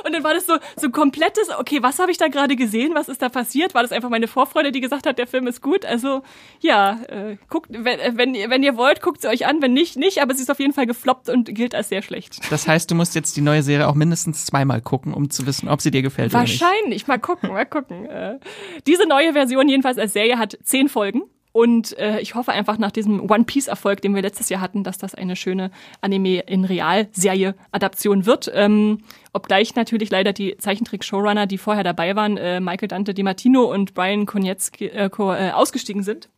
Und dann war das so, so komplettes, okay, was habe ich da gerade gesehen? Was ist da passiert? War das einfach meine Vorfreude, die gesagt hat, der Film ist gut? Also, ja, äh, guckt, wenn, wenn, ihr- wenn ihr wollt, guckt sie euch an. Wenn nicht, nicht. Aber sie ist auf jeden Fall gefloppt und gilt als sehr schlecht. Das heißt, du musst jetzt die neue Serie auch mindestens zweimal gucken, um zu wissen, ob sie dir gefällt oder nicht. Wahrscheinlich. Mal gucken, mal gucken. Äh, diese neue Version jedenfalls als Serie hat zehn Folgen. Und äh, ich hoffe einfach nach diesem One Piece Erfolg, den wir letztes Jahr hatten, dass das eine schöne Anime in Realserie Adaption wird. Ähm, obgleich natürlich leider die Zeichentrick Showrunner, die vorher dabei waren, äh, Michael Dante Di Martino und Brian Konietzki, äh, äh, ausgestiegen sind.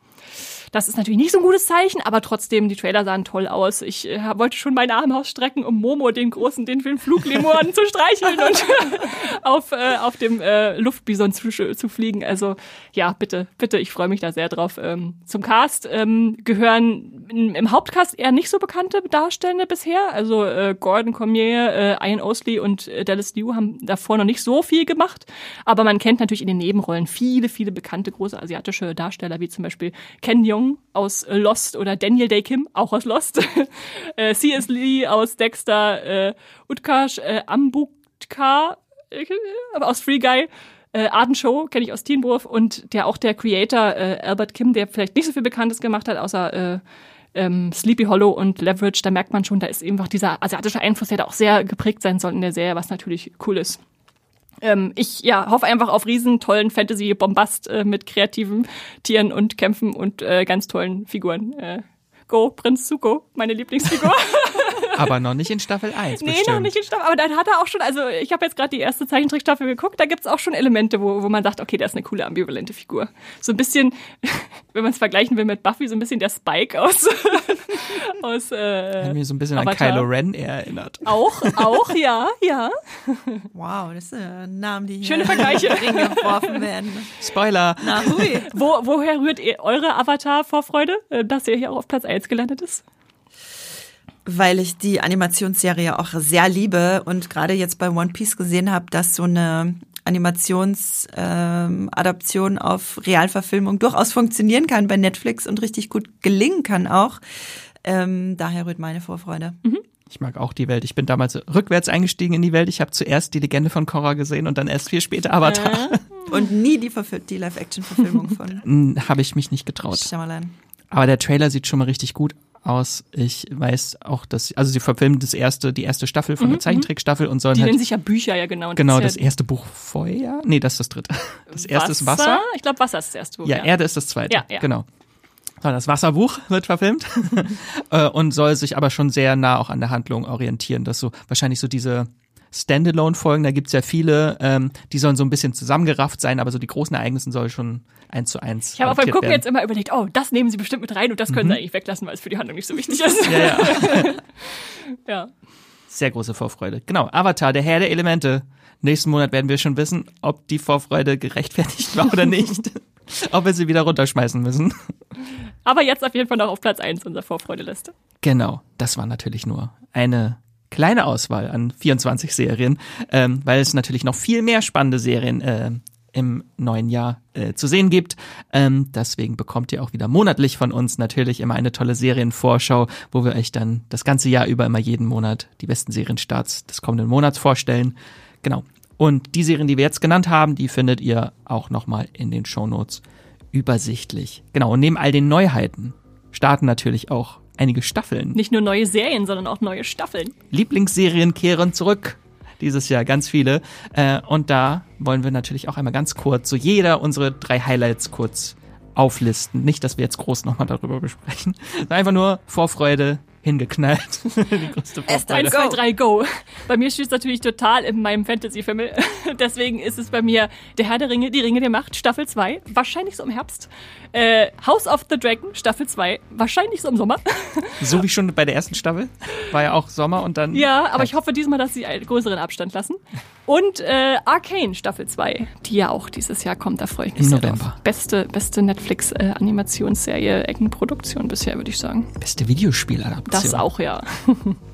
Das ist natürlich nicht so ein gutes Zeichen, aber trotzdem, die Trailer sahen toll aus. Ich äh, wollte schon meine Arme ausstrecken, um Momo, den großen, den Film Fluglemuren zu streicheln und auf, äh, auf dem äh, Luftbison zu, zu fliegen. Also ja, bitte, bitte, ich freue mich da sehr drauf. Ähm, zum Cast ähm, gehören im, im Hauptcast eher nicht so bekannte Darstellende bisher. Also äh, Gordon Cormier, äh, Ian Osley und äh, Dallas Liu haben davor noch nicht so viel gemacht. Aber man kennt natürlich in den Nebenrollen viele, viele bekannte große asiatische Darsteller, wie zum Beispiel Ken Jeong aus äh, Lost oder Daniel Day Kim, auch aus Lost. äh, C.S. Lee aus Dexter, äh, Utkarsh äh, Ambudkar äh, aus Free Guy. Äh, Arden Show kenne ich aus Teen Wolf und der auch der Creator äh, Albert Kim, der vielleicht nicht so viel Bekanntes gemacht hat, außer äh, ähm, Sleepy Hollow und Leverage, da merkt man schon, da ist einfach dieser asiatische Einfluss, der da auch sehr geprägt sein soll in der Serie, was natürlich cool ist. Ähm, ich ja, hoffe einfach auf riesen tollen Fantasy-Bombast äh, mit kreativen Tieren und Kämpfen und äh, ganz tollen Figuren. Äh, Go, Prinz Zuko, meine Lieblingsfigur. Aber noch nicht in Staffel 1. Nee, bestimmt. noch nicht in Staffel. Aber dann hat er auch schon, also ich habe jetzt gerade die erste Zeichentrickstaffel geguckt, da gibt's auch schon Elemente, wo, wo man sagt, okay, der ist eine coole, ambivalente Figur. So ein bisschen, wenn man es vergleichen will mit Buffy, so ein bisschen der Spike aus. aus äh, Hat mir so ein bisschen Avatar. an Kylo Ren erinnert. auch, auch, ja, ja. Wow, das sind ja Namen, die hier Schöne Vergleiche. in den Ring geworfen werden. Spoiler! Na hui. Wo, woher rührt ihr eure Avatar-Vorfreude, äh, dass ihr hier auch auf Platz 1 gelandet ist? Weil ich die Animationsserie auch sehr liebe und gerade jetzt bei One Piece gesehen habe, dass so eine Animationsadaption ähm, auf Realverfilmung durchaus funktionieren kann bei Netflix und richtig gut gelingen kann auch. Ähm, daher rührt meine Vorfreude. Ich mag auch die Welt. Ich bin damals rückwärts eingestiegen in die Welt. Ich habe zuerst die Legende von Korra gesehen und dann erst viel später Avatar. Und nie die, die Live-Action-Verfilmung von Habe ich mich nicht getraut. Shyamalan. Aber der Trailer sieht schon mal richtig gut aus. Ich weiß auch, dass also sie verfilmen das erste, die erste Staffel von der Zeichentrickstaffel und sollen Die nennen halt sich ja Bücher, ja genau. Und genau das ja erste Buch Feuer. Nee, das ist das dritte. Das erste ist Wasser. Ich glaube, Wasser ist das erste Buch. Ja, Erde ist das zweite. Ja, ja. Genau. So, das Wasserbuch wird verfilmt Äh, und soll sich aber schon sehr nah auch an der Handlung orientieren. Das so wahrscheinlich so diese Standalone-Folgen, da gibt's ja viele, ähm, die sollen so ein bisschen zusammengerafft sein, aber so die großen Ereignisse sollen schon eins zu eins. Ich habe auch beim Gucken werden. jetzt immer überlegt, oh, das nehmen sie bestimmt mit rein und das können sie eigentlich weglassen, weil es für die Handlung nicht so wichtig ist. Mhm. Ja, ja. ja. Sehr große Vorfreude. Genau, Avatar, der Herr der Elemente. Nächsten Monat werden wir schon wissen, ob die Vorfreude gerechtfertigt war oder nicht. ob wir sie wieder runterschmeißen müssen. Aber jetzt auf jeden Fall noch auf Platz 1 unserer Vorfreudeliste. Genau, das war natürlich nur eine kleine Auswahl an 24 Serien, ähm, weil es natürlich noch viel mehr spannende Serien äh, im neuen Jahr äh, zu sehen gibt. Ähm, deswegen bekommt ihr auch wieder monatlich von uns natürlich immer eine tolle Serienvorschau, wo wir euch dann das ganze Jahr über immer jeden Monat die besten Serienstarts des kommenden Monats vorstellen. Genau. Und die Serien, die wir jetzt genannt haben, die findet ihr auch nochmal in den Shownotes übersichtlich. Genau. Und neben all den Neuheiten starten natürlich auch einige Staffeln. Nicht nur neue Serien, sondern auch neue Staffeln. Lieblingsserien kehren zurück. Dieses Jahr ganz viele. Äh, und da wollen wir natürlich auch einmal ganz kurz so jeder unsere drei Highlights kurz auflisten. Nicht, dass wir jetzt groß nochmal darüber besprechen. Einfach nur Vorfreude. hingeknallt. die größte Vorfreude. 1, 2, 3, go. Bei mir steht es natürlich total in meinem Fantasy-Film. Deswegen ist es bei mir Der Herr der Ringe, die Ringe der Macht, Staffel 2, wahrscheinlich so im Herbst. Äh, House of the Dragon, Staffel 2, wahrscheinlich so im Sommer. So wie schon bei der ersten Staffel. War ja auch Sommer und dann. Ja, aber ich hoffe diesmal, dass sie einen größeren Abstand lassen. Und äh, Arcane Staffel 2, die ja auch dieses Jahr kommt, da freue ich mich Im sehr November. drauf. Beste, beste Netflix-Animationsserie, Eckenproduktion bisher, würde ich sagen. Beste Videospieladaption. Das auch, ja.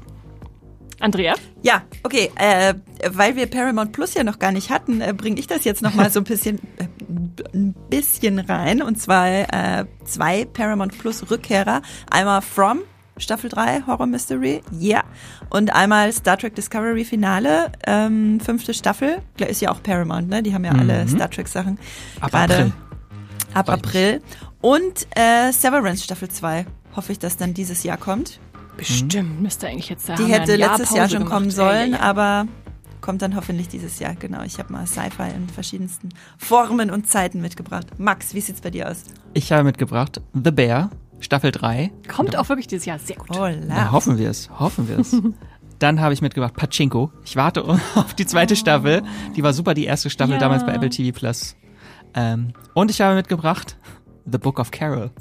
Andrea? Ja, okay, äh, weil wir Paramount Plus ja noch gar nicht hatten, äh, bringe ich das jetzt noch mal so ein bisschen, äh, ein bisschen rein. Und zwar äh, zwei Paramount Plus Rückkehrer. Einmal From, Staffel 3, Horror Mystery, yeah. Und einmal Star Trek Discovery Finale, ähm, fünfte Staffel. Ist ja auch Paramount, ne? Die haben ja alle Star Trek Sachen. Ab Gerade April. Ab. April. Und äh, Severance Staffel 2. Hoffe ich, dass dann dieses Jahr kommt. Bestimmt müsste eigentlich jetzt da Die hätte Jahr letztes Jahr Pause schon kommen gemacht. sollen, Ja, ja, ja. aber kommt dann hoffentlich dieses Jahr. Genau, ich habe mal Sci-Fi in verschiedensten Formen und Zeiten mitgebracht. Max, wie sieht's bei dir aus? Ich habe mitgebracht The Bear, Staffel 3. Kommt auch wirklich dieses Jahr sehr gut. Oh, Na, hoffen wir es, hoffen wir es. Dann habe ich mitgebracht Pachinko. Ich warte auf die zweite Staffel. Die war super, die erste Staffel Ja. damals bei Apple TV Plus. Ähm, und ich habe mitgebracht The Book of Carol.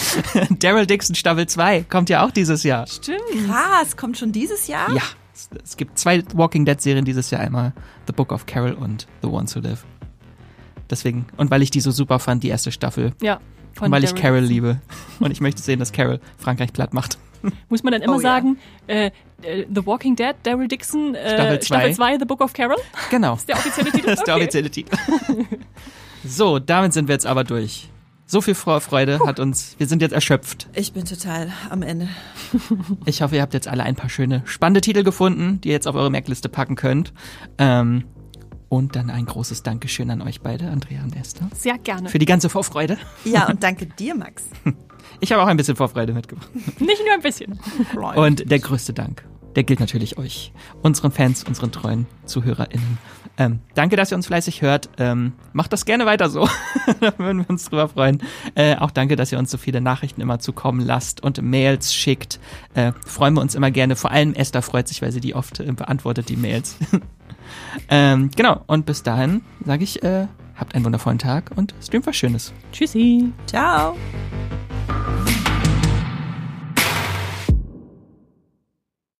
Daryl Dixon Staffel 2 kommt ja auch dieses Jahr. Stimmt. Krass, kommt schon dieses Jahr? Ja, es, es gibt zwei Walking Dead Serien dieses Jahr. Einmal The Book of Carol und The Ones Who Live. Deswegen, und weil ich die so super fand, die erste Staffel. Ja. Und weil ich Carol liebe. Und ich möchte sehen, dass Carol Frankreich platt macht. Muss man dann immer Oh, sagen, äh, äh, The Walking Dead, Daryl Dixon, äh, Staffel zwei. Staffel 2, The Book of Carol? Genau. Der offizielle Titel? Das ist der Okay. offizielle Titel. So, damit sind wir jetzt aber durch. So viel Freude hat uns, wir sind jetzt erschöpft. Ich bin total am Ende. Ich hoffe, ihr habt jetzt alle ein paar schöne, spannende Titel gefunden, die ihr jetzt auf eure Merkliste packen könnt. Ähm, und dann ein großes Dankeschön an euch beide, Andrea und Esther, Sehr gerne. für die ganze Vorfreude. Ja, und danke dir, Max. Ich habe auch ein bisschen Vorfreude mitgebracht. Nicht nur ein bisschen. Und der größte Dank, der gilt natürlich euch, unseren Fans, unseren treuen ZuhörerInnen. Ähm, danke, dass ihr uns fleißig hört. Ähm, macht das gerne weiter so. da würden wir uns drüber freuen. Äh, auch danke, dass ihr uns so viele Nachrichten immer zukommen lasst und Mails schickt. Äh, freuen wir uns immer gerne. Vor allem Esther freut sich, weil sie die oft äh, beantwortet, die Mails. ähm, genau, und bis dahin sage ich, äh, habt einen wundervollen Tag und streamt was Schönes. Tschüssi. Ciao.